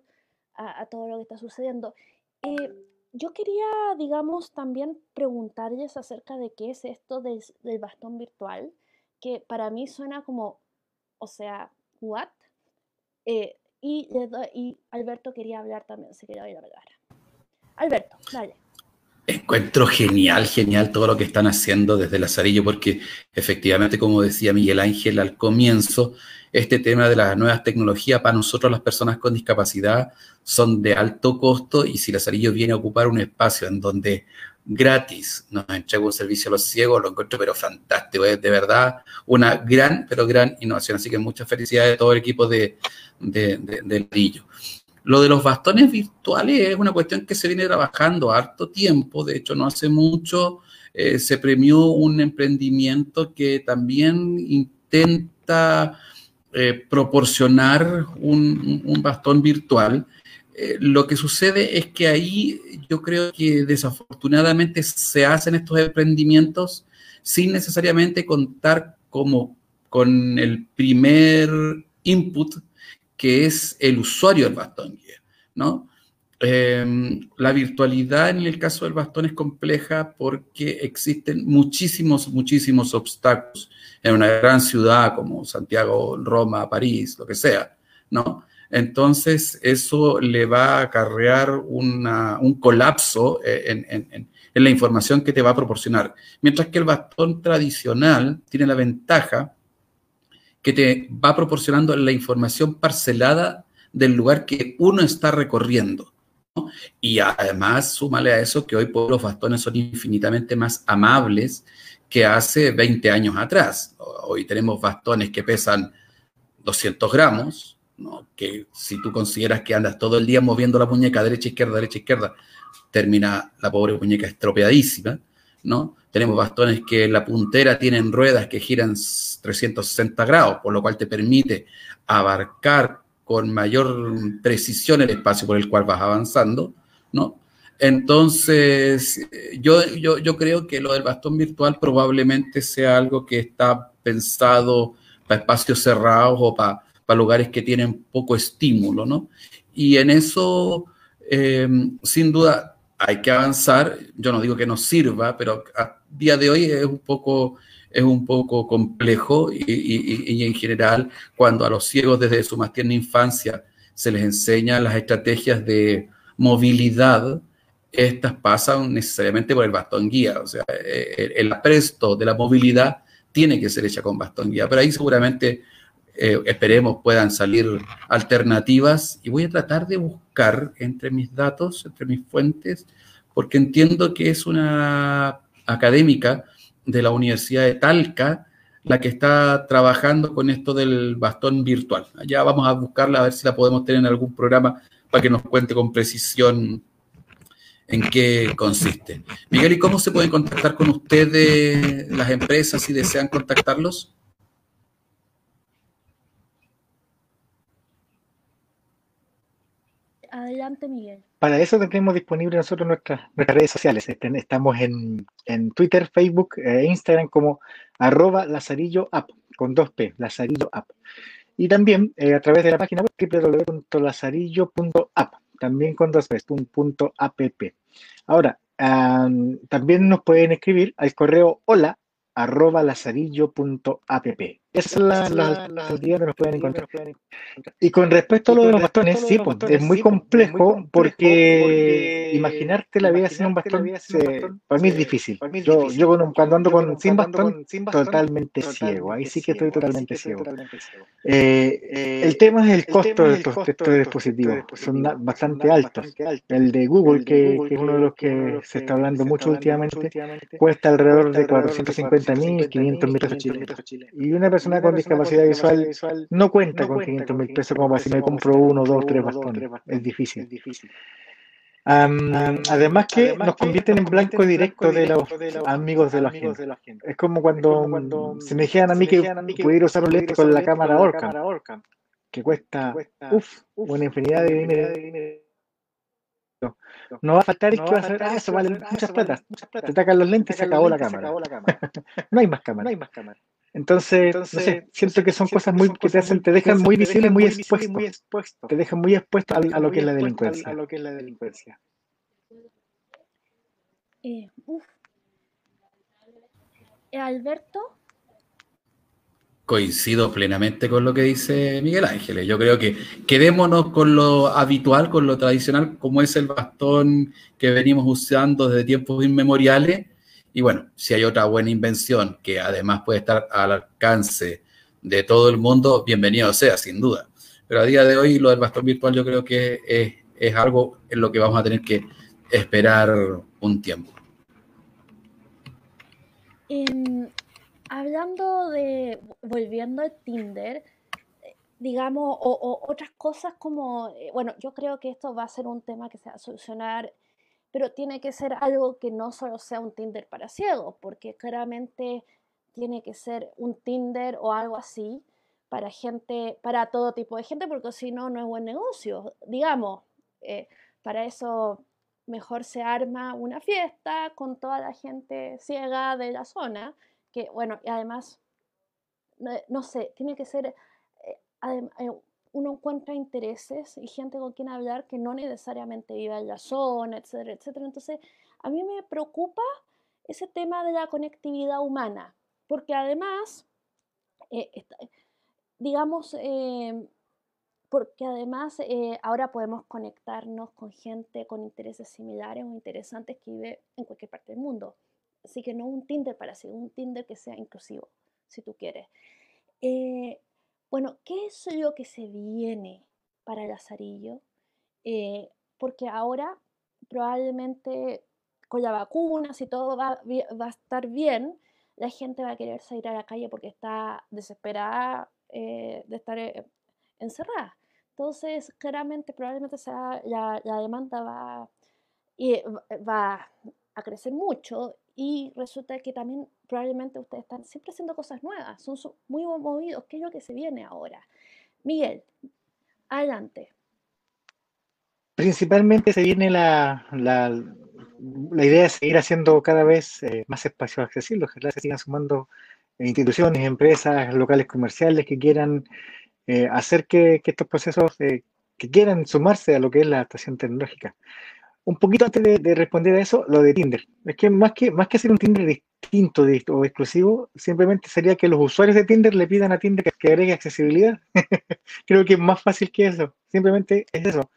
A: a, todo lo que está sucediendo. Eh, yo quería, digamos, también preguntarles acerca de qué es esto del, bastón virtual, que para mí suena como, o sea, ¿what? Eh, y, y, Alberto quería hablar también, se quería hablar. Alberto, dale.
C: Encuentro genial, genial todo lo que están haciendo desde Lazarillo, porque efectivamente, como decía Miguel Ángel al comienzo, este tema de las nuevas tecnologías para nosotros las personas con discapacidad son de alto costo y si Lazarillo viene a ocupar un espacio en donde gratis nos entrega un servicio a los ciegos, lo encuentro pero fantástico, es de verdad una gran, pero gran innovación. Así que muchas felicidades a todo el equipo de, de, del Rillo. Lo de los bastones virtuales es una cuestión que se viene trabajando harto tiempo, de hecho no hace mucho eh, se premió un emprendimiento que también intenta eh, proporcionar un, bastón virtual. Eh, lo que sucede es que ahí yo creo que desafortunadamente se hacen estos emprendimientos sin necesariamente contar como con el primer input que es el usuario del bastón ¿no? Em, la virtualidad en el caso del bastón es compleja porque existen muchísimos, muchísimos obstáculos en una gran ciudad como Santiago, Roma, París, lo que sea, ¿no? Entonces, eso le va a acarrear un colapso eh, en, en la información que te va a proporcionar. Mientras que el bastón tradicional tiene la ventaja que te va proporcionando la información parcelada del lugar que uno está recorriendo. Y además, súmale a eso que hoy los bastones son infinitamente más amables que hace 20 años atrás. Hoy tenemos bastones que pesan 200 gramos, que si tú consideras que andas todo el día moviendo la muñeca derecha, izquierda, derecha, izquierda, termina la pobre muñeca estropeadísima, ¿no? Tenemos bastones que la puntera tienen ruedas que giran 360 grados, por lo cual te permite abarcar con mayor precisión el espacio por el cual vas avanzando, ¿no? Entonces, yo, yo, yo creo que lo del bastón virtual probablemente sea algo que está pensado para espacios cerrados o para, para lugares que tienen poco estímulo, ¿no? Y en eso, eh, sin duda, hay que avanzar. Yo no digo que no sirva, pero a día de hoy es un poco, es un poco complejo y, en general cuando a los ciegos desde su más tierna infancia se les enseña las estrategias de movilidad, estas pasan necesariamente por el bastón guía. O sea, el, el apresto de la movilidad tiene que ser hecha con bastón guía. Pero ahí seguramente eh, esperemos puedan salir alternativas y voy a tratar de buscar entre mis datos, entre mis fuentes, porque entiendo que es una académica de la Universidad de Talca la que está trabajando con esto del bastón virtual. Ya vamos a buscarla a ver si la podemos tener en algún programa para que nos cuente con precisión en qué consiste. Miguel, ¿y cómo se pueden contactar con ustedes las empresas si desean contactarlos?
A: Adelante, Miguel.
B: Para eso tenemos disponible nosotros nuestras, nuestras redes sociales. Estamos en, Twitter, Facebook e Instagram como arroba lazarillo app, con dos P, lazarillo app. Y también eh, a través de la página web www.lazarillo.app, también con dos P, punto app. Ahora, también nos pueden escribir al correo hola arroba lazarillo.app. Esa es la, la, la, que nos pueden encontrar. Y con respecto a lo de los bastones, sí, pues, es muy complejo porque imaginarte la vida sin un bastón, para mí es difícil. Yo, yo cuando ando con, sin bastón, totalmente ciego. Ahí sí que estoy totalmente ciego. Eh, el tema es el costo de estos, dispositivos. Son bastante altos. El de Google, que, que es uno de los que se está hablando mucho últimamente, cuesta alrededor de 450 mil, 500 mil pesos chilenos. Y una persona persona con discapacidad visual no cuenta con 500 mil pesos como para si me compro uno, dos, tres bastones. Es difícil. además que nos convierten en blanco directo de los amigos de la gente. Es como cuando, se me dijeran a mí que pudiera usar un lente con la cámara Orca, que cuesta, una infinidad de dinero. No va a faltar es que va a ser, ah, eso vale muchas plata. Te tacan los lentes y se acabó la [laughs] cámara. no hay más cámara. Entonces, no sé, siento que son cosas muy que te hacen, te dejan muy visible, muy expuesto. Te dejan muy expuesto a, lo que es la delincuencia. A lo que es la delincuencia.
A: Eh, Alberto,
C: Coincido plenamente con lo que dice Miguel Ángeles. Yo creo que quedémonos con lo habitual, con lo tradicional, como es el bastón que venimos usando desde tiempos inmemoriales. Y bueno, si hay otra buena invención que además puede estar al alcance de todo el mundo, bienvenido sea, sin duda. Pero a día de hoy lo del bastón virtual yo creo que es, es algo en lo que vamos a tener que esperar un tiempo.
A: hablando de, volviendo a Tinder, digamos, o, otras cosas como, eh, bueno, yo creo que esto va a ser un tema que se va a solucionar, pero tiene que ser algo que no solo sea un Tinder para ciegos, porque claramente tiene que ser un Tinder o algo así para gente, para todo tipo de gente, porque si no, no es buen negocio. Digamos, eh, para eso mejor se arma una fiesta con toda la gente ciega de la zona que bueno, y además, no, sé, tiene que ser, eh, eh, uno encuentra intereses y gente con quien hablar que no necesariamente vive en la zona, etcétera, etcétera. Entonces, a mí me preocupa ese tema de la conectividad humana, porque además, eh, digamos, porque además ahora podemos conectarnos con gente con intereses similares o interesantes que vive en cualquier parte del mundo. Así que no un Tinder para sí, un Tinder que sea inclusivo, si tú quieres. Eh, bueno, ¿qué es lo que se viene para Lazarillo? Eh, porque ahora probablemente con la vacuna, si todo va, va, a estar bien, la gente va a querer salir a la calle porque está desesperada eh, de estar encerrada. Entonces, claramente, probablemente sea, la, demanda va, va a crecer mucho y resulta que también probablemente ustedes están siempre haciendo cosas nuevas, son muy movidos. ¿Qué es lo que se viene ahora? Miguel, adelante.
B: Principalmente se viene la, la, la idea de seguir haciendo cada vez eh, más espacios accesibles, ojalá se sigan sumando instituciones, empresas, locales comerciales que quieran eh, hacer que, estos procesos, eh, que quieran sumarse a lo que es la adaptación tecnológica un poquito antes de, responder a eso, lo de Tinder. Es que más que, más que hacer un Tinder distinto o exclusivo, simplemente sería que los usuarios de Tinder le pidan a Tinder que, agregue accesibilidad. [laughs] Creo que es más fácil que eso. Simplemente es eso.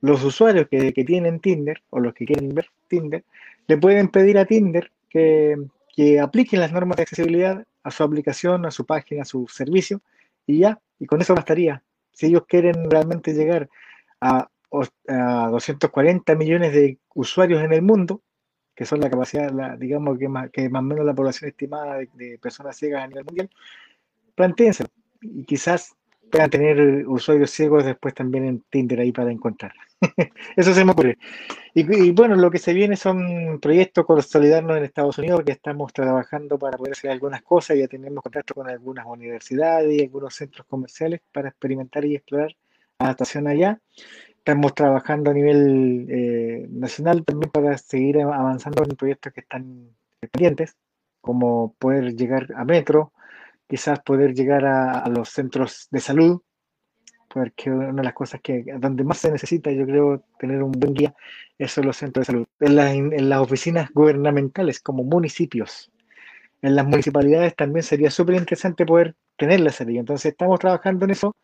B: Los usuarios que, tienen Tinder o los que quieren ver Tinder, le pueden pedir a Tinder que, que apliquen las normas de accesibilidad a su aplicación, a su página, a su servicio, y ya, y con eso bastaría. Si ellos quieren realmente llegar a a 240 millones de usuarios en el mundo, que son la capacidad, la, digamos que más, que más o menos la población estimada de, personas ciegas a nivel mundial, planteense y quizás puedan tener usuarios ciegos después también en Tinder ahí para encontrar. [laughs] Eso se me ocurre. Y, bueno, lo que se viene son proyectos consolidarnos en Estados Unidos, que estamos trabajando para poder hacer algunas cosas, ya tenemos contacto con algunas universidades y algunos centros comerciales para experimentar y explorar adaptación allá. Estamos trabajando a nivel eh, nacional también para seguir avanzando en proyectos que están pendientes, como poder llegar a metro, quizás poder llegar a, los centros de salud, porque una de las cosas que donde más se necesita, yo creo, tener un buen guía, es son los centros de salud. En, en las oficinas gubernamentales, como municipios, en las municipalidades también sería súper interesante poder tenerlas ahí. Entonces estamos trabajando en eso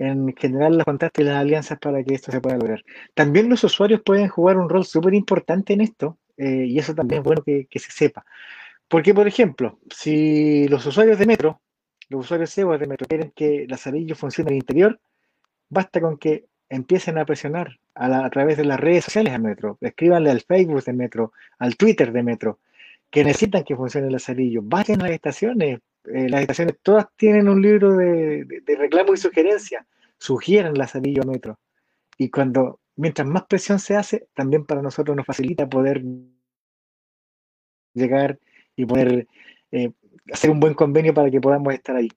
B: en generar los contactos y las alianzas para que esto se pueda lograr. También los usuarios pueden jugar un rol súper importante en esto, eh, y eso también es bueno que, se sepa. Porque, por ejemplo, si los usuarios de Metro, los usuarios ciegos de Metro quieren que la Lazarillo funcione el interior, basta con que empiecen a presionar a, través de las redes sociales de Metro, escríbanle al Facebook de Metro, al Twitter de Metro, que necesitan que funcione el Lazarillo. Vayan a las estaciones, eh, las estaciones todas tienen un libro de, reclamo y sugerencia, sugieren la Lazarillo a Metro. Y cuando, mientras más presión se hace, también para nosotros nos facilita poder llegar y poder eh, hacer un buen convenio para que podamos estar ahí.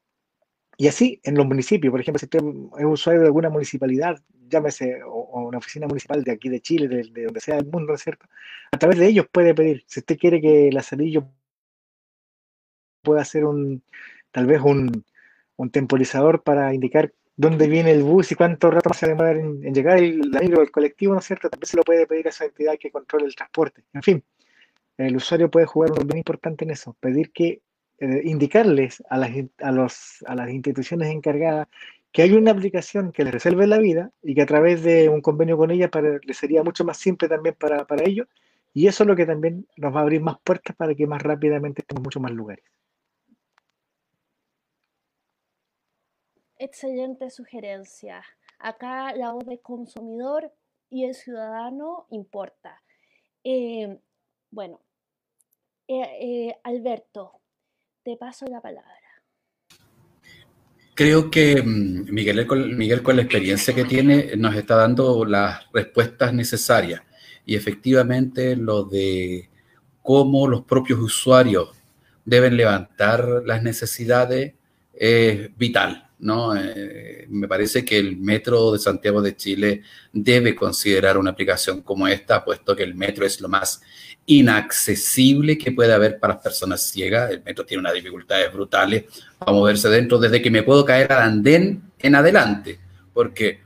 B: Y así en los municipios, por ejemplo, si usted es usuario de alguna municipalidad, llámese, o, una oficina municipal de aquí de Chile, de, donde sea del mundo, ¿no es cierto? A través de ellos puede pedir, si usted quiere que la Lazarillo pueda hacer un, tal vez un, temporizador para indicar dónde viene el bus y cuánto rato va a demorar en, llegar el del colectivo, ¿no es cierto? También se lo puede pedir a esa entidad que controle el transporte. En fin, el usuario puede jugar un rol bien importante en eso, pedir que, eh, indicarles a las, a, los, a las instituciones encargadas que hay una aplicación que les resuelve la vida y que a través de un convenio con ella para, les sería mucho más simple también para, para ellos. Y eso es lo que también nos va a abrir más puertas para que más rápidamente estemos mucho más lugares.
A: Excelente sugerencia. Acá la voz del consumidor y el ciudadano importa. Eh, bueno, eh, eh, Alberto, te paso la palabra.
C: Creo que mm, Miguel, Miguel, con la experiencia que tiene, nos está dando las respuestas necesarias. Y efectivamente lo de cómo los propios usuarios deben levantar las necesidades es vital. ¿no? Eh, me parece que el Metro de Santiago de Chile debe considerar una aplicación como esta, puesto que el metro es lo más inaccesible que puede haber para las personas ciegas. El metro tiene unas dificultades brutales para moverse dentro desde que me puedo caer al andén en adelante, porque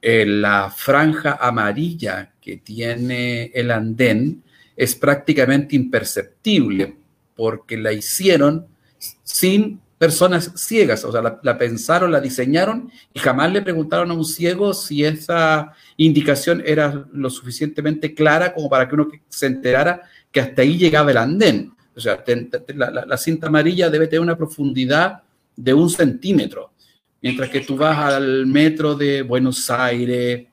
C: eh, la franja amarilla que tiene el andén es prácticamente imperceptible porque la hicieron sin personas ciegas, o sea, la, pensaron, la diseñaron y jamás le preguntaron a un ciego si esa indicación era lo suficientemente clara como para que uno se enterara que hasta ahí llegaba el andén. O sea, la, cinta amarilla debe tener una profundidad de un centímetro, mientras que tú vas al metro de Buenos Aires,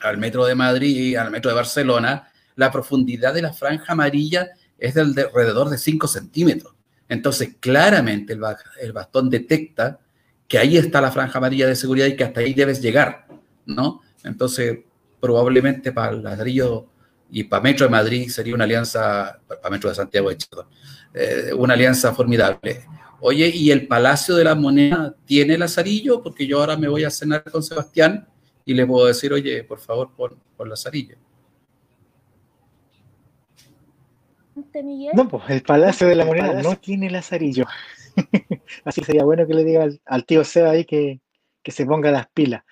C: al metro de Madrid, al metro de Barcelona, la profundidad de la franja amarilla es de alrededor de 5 centímetros. Entonces, claramente el, bastón detecta que ahí está la franja amarilla de seguridad y que hasta ahí debes llegar, ¿no? Entonces, probablemente para el ladrillo y para Metro de Madrid sería una alianza, para Metro de Santiago, eh, una alianza formidable. Oye, ¿y el Palacio de la Moneda tiene lazarillo? Porque yo ahora me voy a cenar con Sebastián y le puedo decir, oye, por favor, pon, pon lazarillo.
B: No, pues el Palacio de la Moneda no tiene lazarillo. [laughs] Así que sería bueno que le diga al, tío Seba ahí que, se ponga las pilas.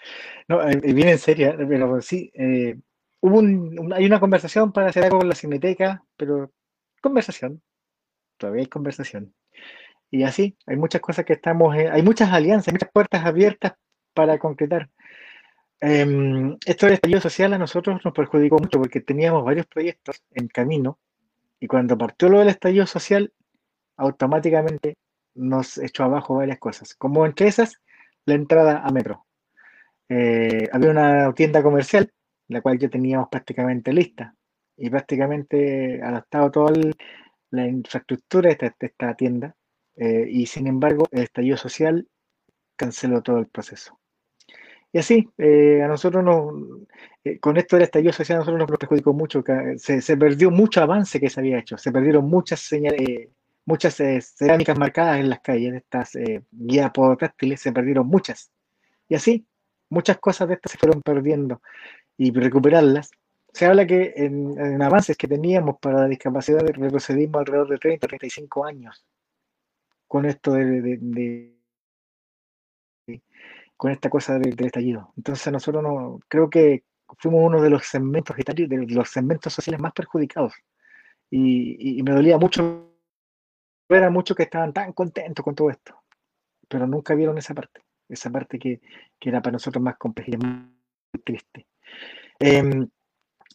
B: No, eh, eh, viene en serio, pero sí, eh, hubo un, hay una conversación para hacer algo con la cineteca, pero conversación, todavía hay conversación. Y así, hay muchas cosas que estamos, hay muchas alianzas, muchas puertas abiertas para concretar. Em, esto del estallido social a nosotros nos perjudicó mucho porque teníamos varios proyectos en camino y cuando partió lo del estallido social, automáticamente nos echó abajo varias cosas. Como entre esas, la entrada a Metro. Eh, había una tienda comercial, la cual ya teníamos prácticamente lista. Y prácticamente adaptado toda la infraestructura de esta, tienda. Eh, y sin embargo, el estallido social canceló todo el proceso. Y así, eh, a nosotros nos, eh, con esto del estallido social, a nosotros nos perjudicó mucho, se, perdió mucho avance que se había hecho, se perdieron muchas señales, eh, muchas cerámicas marcadas en las calles, estas guías podocáctiles, se perdieron muchas. Y así, muchas cosas de estas se fueron perdiendo y recuperarlas. Se habla que en, avances que teníamos para la discapacidad retrocedimos alrededor de 30, 35 años con esto de con esta cosa del, estallido. Entonces nosotros no, creo que fuimos uno de los segmentos de los segmentos sociales más perjudicados. Y, me dolía mucho ver a muchos que estaban tan contentos con todo esto, pero nunca vieron esa parte, esa parte que, era para nosotros más compleja y más triste. Em,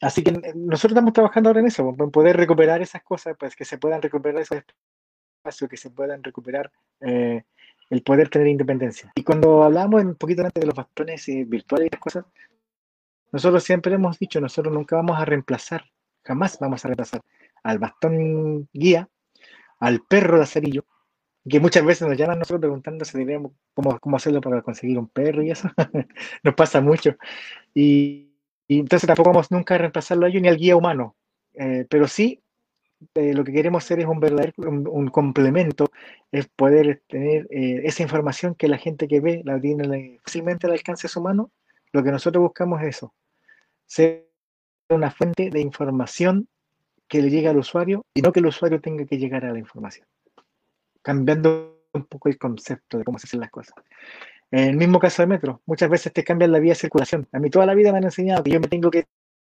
B: así que nosotros estamos trabajando ahora en eso, en poder recuperar esas cosas, pues que se puedan recuperar esos espacios, que se puedan recuperar eh, el poder tener independencia. Y cuando hablamos un poquito antes de los bastones eh, virtuales y las cosas, nosotros siempre hemos dicho, nosotros nunca vamos a reemplazar, jamás vamos a reemplazar al bastón guía, al perro de acerillo, que muchas veces nos llaman nosotros preguntando si debemos cómo, cómo hacerlo para conseguir un perro y eso. [laughs] nos pasa mucho. Y, entonces tampoco vamos nunca a reemplazarlo a ellos ni al guía humano. Eh, pero sí, eh, lo que queremos hacer es un verdadero complemento, es poder tener eh, esa información que la gente que ve la tiene fácilmente al alcance de su mano. Lo que nosotros buscamos es eso, ser una fuente de información que le llegue al usuario y no que el usuario tenga que llegar a la información cambiando un poco el concepto de cómo se hacen las cosas. En el mismo caso de metro, muchas veces te cambian la vía de circulación. A mí toda la vida me han enseñado que yo me tengo que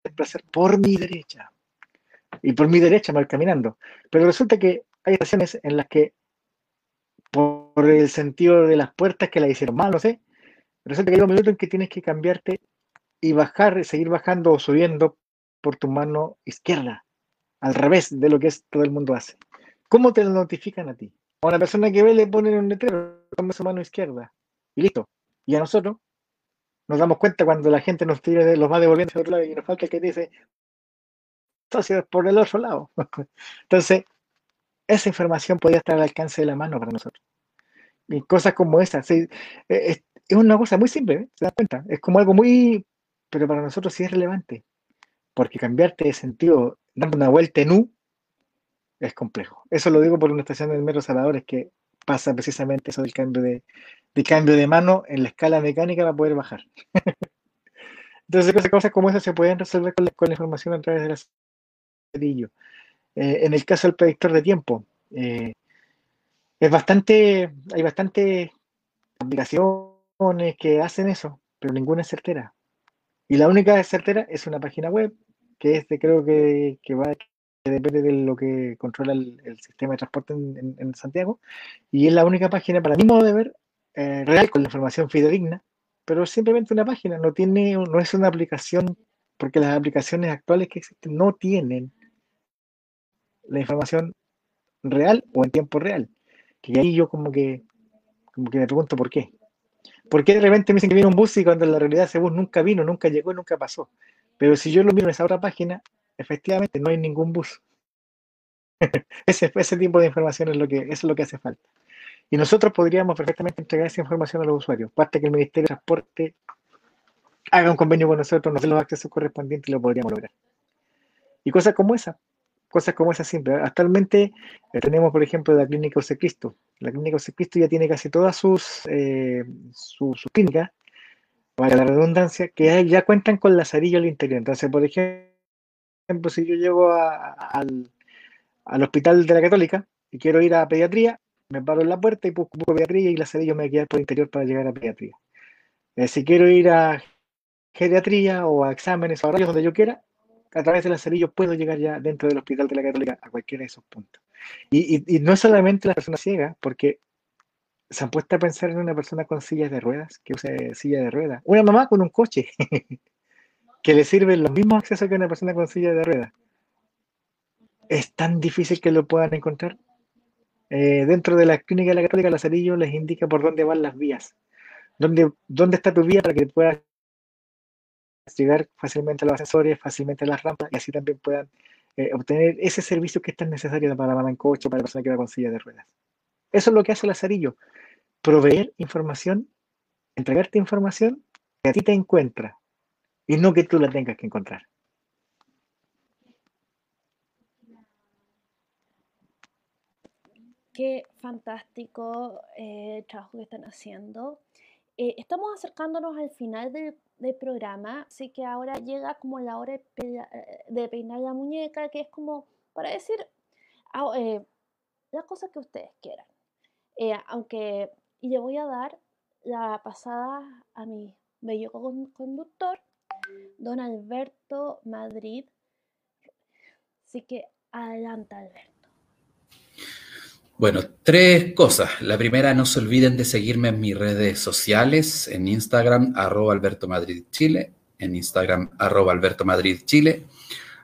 B: desplazar por mi derecha. Y por mi derecha voy caminando. Pero resulta que hay estaciones en las que, por el sentido de las puertas que la hicieron mal, no sé, resulta que hay un minuto en que tienes que cambiarte y bajar, seguir bajando o subiendo por tu mano izquierda, al revés de lo que es, todo el mundo hace. ¿Cómo te lo notifican a ti? A una persona que ve le ponen un letrero, toma su mano izquierda y listo. Y a nosotros nos damos cuenta cuando la gente nos tira, los va devolviendo hacia otro lado y nos falta que dice, socio, por el otro lado. [laughs] Entonces, esa información podría estar al alcance de la mano para nosotros. Y cosas como esas, es, una cosa muy simple, ¿eh? ¿se dan cuenta? Es como algo muy, pero para nosotros sí es relevante, porque cambiarte de sentido, dando una vuelta en U, es complejo. Eso lo digo por una estación del metro Salvador, que pasa precisamente eso del cambio de, cambio de mano en la escala mecánica para poder bajar. [laughs] Entonces, cosas como esas se pueden resolver con la, información a través del acerillo. Eh, en el caso del predictor de tiempo, eh, es bastante, hay bastantes aplicaciones que hacen eso, pero ninguna es certera. Y la única certera es una página web, que es de, creo que, que va depende de lo que controla el, sistema de transporte en, Santiago, y es la única página, para mi modo de ver, eh, real, con la información fidedigna, pero simplemente una página, no, tiene, no es una aplicación, porque las aplicaciones actuales que existen no tienen la información real o en tiempo real. Que ahí yo como que, como que me pregunto por qué. ¿Por qué de repente me dicen que viene un bus y cuando en la realidad ese bus nunca vino, nunca llegó, nunca pasó? Pero si yo lo miro en esa otra página, efectivamente no hay ningún bus. [laughs] ese, ese tipo de información es lo, que, es lo que hace falta. Y nosotros podríamos perfectamente entregar esa información a los usuarios. Basta que el Ministerio de Transporte haga un convenio con nosotros, nos dé los accesos correspondientes y lo podríamos lograr. Y cosas como esa, cosas como esa siempre. Actualmente eh, tenemos, por ejemplo, la clínica José Cristo. La clínica José Cristo ya tiene casi todas sus, eh, clínicas, para la redundancia, que ya cuentan con lazarillo al interior. Entonces, por ejemplo, si yo llego al, hospital de la Católica y quiero ir a pediatría, me paro en la puerta y busco, pediatría y la cerillo me queda por el interior para llegar a pediatría. Eh, si quiero ir a geriatría o a exámenes o a rayos donde yo quiera, a través de la cerillo puedo llegar ya dentro del hospital de la Católica a cualquiera de esos puntos. Y, no es solamente la persona ciega, porque se han puesto a pensar en una persona con sillas de ruedas, que use silla de ruedas. Una mamá con un coche. [laughs] que le sirven los mismos accesos que una persona con silla de ruedas. Es tan difícil que lo puedan encontrar. Eh, dentro de la clínica de la Católica, Lazarillo les indica por dónde van las vías. Dónde, dónde está tu vía para que puedas llegar fácilmente a los ascensores, fácilmente a las rampas y así también puedan eh, obtener ese servicio que es tan necesario para la mamá en coche o para la persona que va con silla de ruedas. Eso es lo que hace Lazarillo. Proveer información, entregarte información que a ti te encuentra y no que tú la tengas que encontrar.
A: Qué fantástico eh, trabajo que están haciendo. Eh, estamos acercándonos al final del, programa, así que ahora llega como la hora de, eh, peinar la muñeca, que es como para decir ah, las cosas que ustedes quieran. aunque, y le voy a dar la pasada a mi bello conductor don Alberto Madrid. Así que adelanta, Alberto.
C: Bueno, tres cosas. La primera, no se olviden de seguirme en mis redes sociales, en Instagram, arroba Alberto Madrid Chile, en Instagram, arroba Alberto Madrid Chile.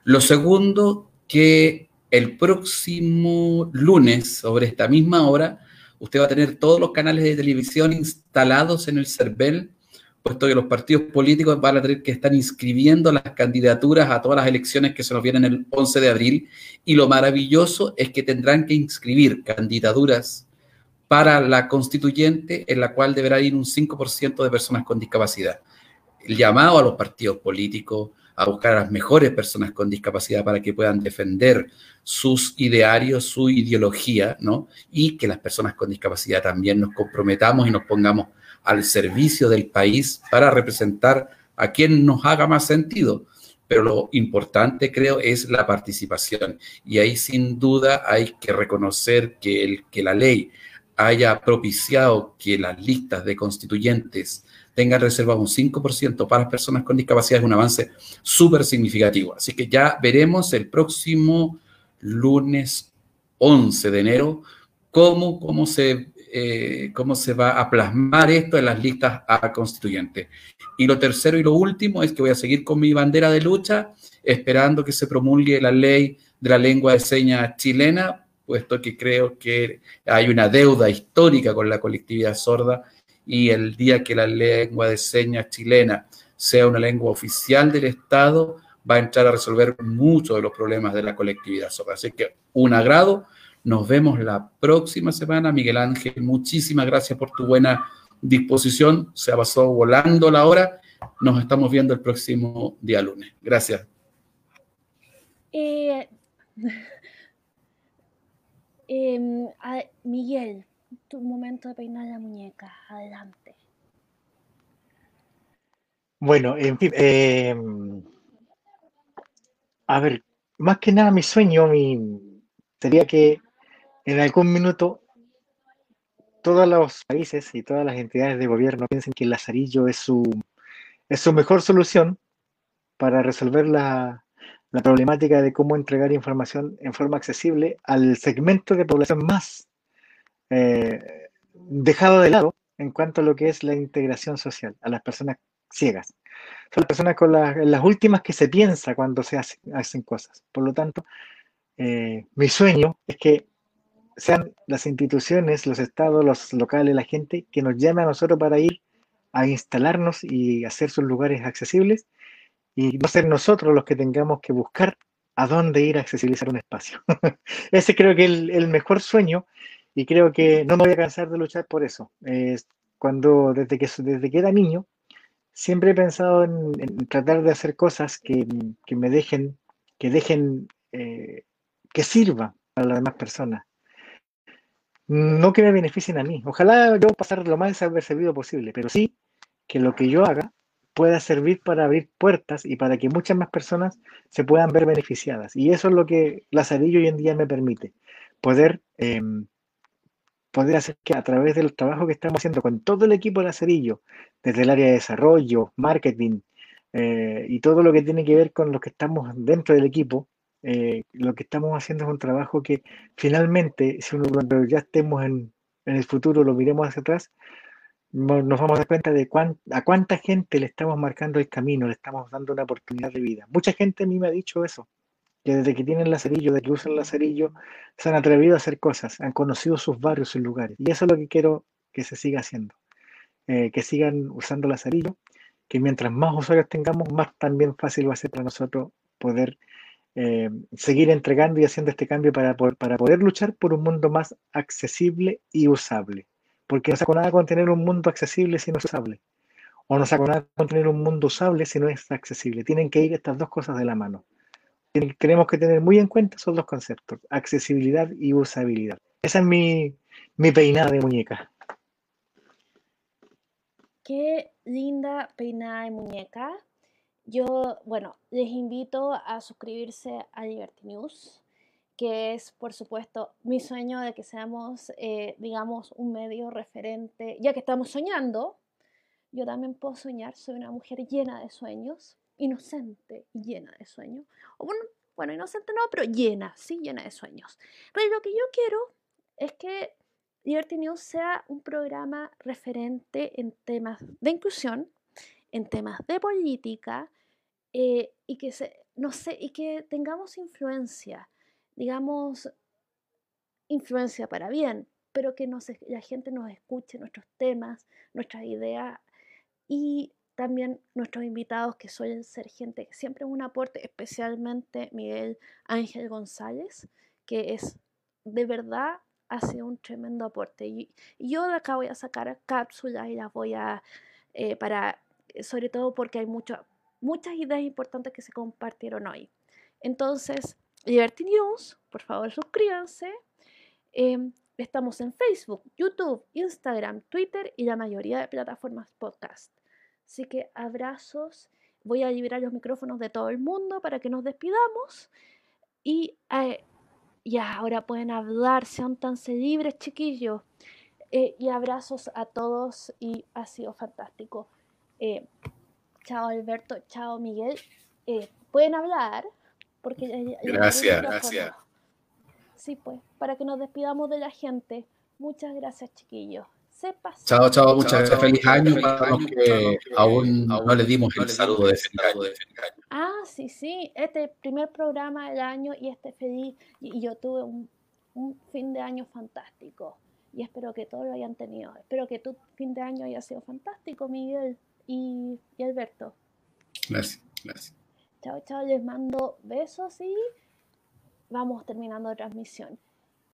C: Lo segundo, que el próximo lunes, sobre esta misma hora, usted va a tener todos los canales de televisión instalados en el CERVEL puesto que los partidos políticos van a tener que estar inscribiendo las candidaturas a todas las elecciones que se nos vienen el 11 de abril. Y lo maravilloso es que tendrán que inscribir candidaturas para la constituyente, en la cual deberá ir un 5% de personas con discapacidad. El llamado a los partidos políticos a buscar a las mejores personas con discapacidad para que puedan defender sus idearios, su ideología, ¿no? Y que las personas con discapacidad también nos comprometamos y nos pongamos al servicio del país para representar a quien nos haga más sentido. Pero lo importante, creo, es la participación. Y ahí sin duda hay que reconocer que, el, que la ley haya propiciado que las listas de constituyentes tengan reservado un 5% para las personas con discapacidad es un avance súper significativo. Así que ya veremos el próximo lunes 11 de enero cómo, cómo se eh, cómo se va a plasmar esto en las listas a constituyentes. Y lo tercero y lo último es que voy a seguir con mi bandera de lucha, esperando que se promulgue la ley de la lengua de señas chilena, puesto que creo que hay una deuda histórica con la colectividad sorda y el día que la lengua de señas chilena sea una lengua oficial del Estado, va a entrar a resolver muchos de los problemas de la colectividad sorda. Así que un agrado nos vemos la próxima semana. Miguel Ángel, muchísimas gracias por tu buena disposición. Se ha pasado volando la hora. Nos estamos viendo el próximo día lunes. Gracias.
A: Eh, [laughs] em, Miguel, tu momento de peinar la muñeca. Adelante.
B: Bueno, en fin, em, a ver, más que nada mi sueño mi, sería que en algún minuto todos los países y todas las entidades de gobierno piensen que el lazarillo es su, es su mejor solución para resolver la, problemática de cómo entregar información en forma accesible al segmento de población más eh, dejado de lado en cuanto a lo que es la integración social, a las personas ciegas. Son las personas con las últimas que se piensa cuando se hacen cosas. Por lo tanto, eh, mi sueño es que sean las instituciones, los estados, los locales, la gente que nos llame a nosotros para ir a instalarnos y hacer sus lugares accesibles y no ser nosotros los que tengamos que buscar a dónde ir a accesibilizar un espacio. [laughs] Ese creo que es el, mejor sueño y creo que no me voy a cansar de luchar por eso. cuando desde que, desde que era niño siempre he pensado en, tratar de hacer cosas que, me dejen, que dejen, eh, que sirva para las demás personas no que me beneficien a mí. Ojalá yo pasar lo más desapercibido posible, pero sí que lo que yo haga pueda servir para abrir puertas y para que muchas más personas se puedan ver beneficiadas. Y eso es lo que Lazarillo hoy en día me permite, poder, em, poder hacer que a través del trabajo que estamos haciendo con todo el equipo de Lazarillo, desde el área de desarrollo, marketing eh, y todo lo que tiene que ver con lo que estamos dentro del equipo, eh, lo que estamos haciendo es un trabajo que finalmente, si uno, cuando ya estemos en, el futuro, lo miremos hacia atrás, nos vamos a dar cuenta de a cuánta gente le estamos marcando el camino, le estamos dando una oportunidad de vida. Mucha gente a mí me ha dicho eso, que desde que tienen lacerillo, desde que usan el lacerillo, se han atrevido a hacer cosas, han conocido sus barrios, sus lugares. Y eso es lo que quiero que se siga haciendo, eh, que sigan usando lacerillo, que mientras más usuarios tengamos, más también fácil va a ser para nosotros poder eh, seguir entregando y haciendo este cambio para poder, para poder luchar por un mundo más accesible y usable. Porque no saco nada con tener un mundo accesible si no es usable. O no saco nada con tener un mundo usable si no es accesible. Tienen que ir estas dos cosas de la mano. Tenemos que tener muy en cuenta esos dos conceptos, accesibilidad y usabilidad. Esa es mi, mi peinada de muñeca.
A: Qué linda peinada de muñeca. Yo, bueno, les invito a suscribirse a Liberty News, que es, por supuesto, mi sueño de que seamos, eh, digamos, un medio referente, ya que estamos soñando, yo también puedo soñar, soy una mujer llena de sueños, inocente y llena de sueños. Bueno, bueno, inocente no, pero llena, sí, llena de sueños. Pero lo que yo quiero es que Liberty News sea un programa referente en temas de inclusión, en temas de política eh, y que se, no sé, y que tengamos influencia, digamos, influencia para bien, pero que nos, la gente nos escuche nuestros temas, nuestras ideas y también nuestros invitados que suelen ser gente que siempre es un aporte, especialmente Miguel Ángel González, que es de verdad ha sido un tremendo aporte. Y, yo de acá voy a sacar cápsulas y las voy a, eh, para, sobre todo porque hay muchas ideas importantes que se compartieron hoy. Entonces, Liberty News, por favor suscríbanse. Em, estamos en Facebook, YouTube, Instagram, Twitter y la mayoría de plataformas podcast. Así que abrazos. Voy a liberar los micrófonos de todo el mundo para que nos despidamos. Y eh, ya, ahora pueden hablar, sean tan libres, chiquillos. Eh, y abrazos a todos y ha sido fantástico. Eh, chao Alberto, chao Miguel. pueden hablar porque
C: gracias, gracias.
A: Sí, pues, para que nos despidamos de la gente. Muchas gracias, chiquillos.
C: Chao, chao, muchas gracias. Feliz año para los que aún no le dimos el saludo de feliz año.
A: Ah, sí, sí. Este primer programa del año y este feliz. Y, yo tuve un, fin de año fantástico. Y espero que todos lo hayan tenido. Espero que tu fin de año haya sido fantástico, Miguel y, y Alberto.
C: Gracias, gracias.
A: Chao, chao. Les mando besos y vamos terminando la transmisión.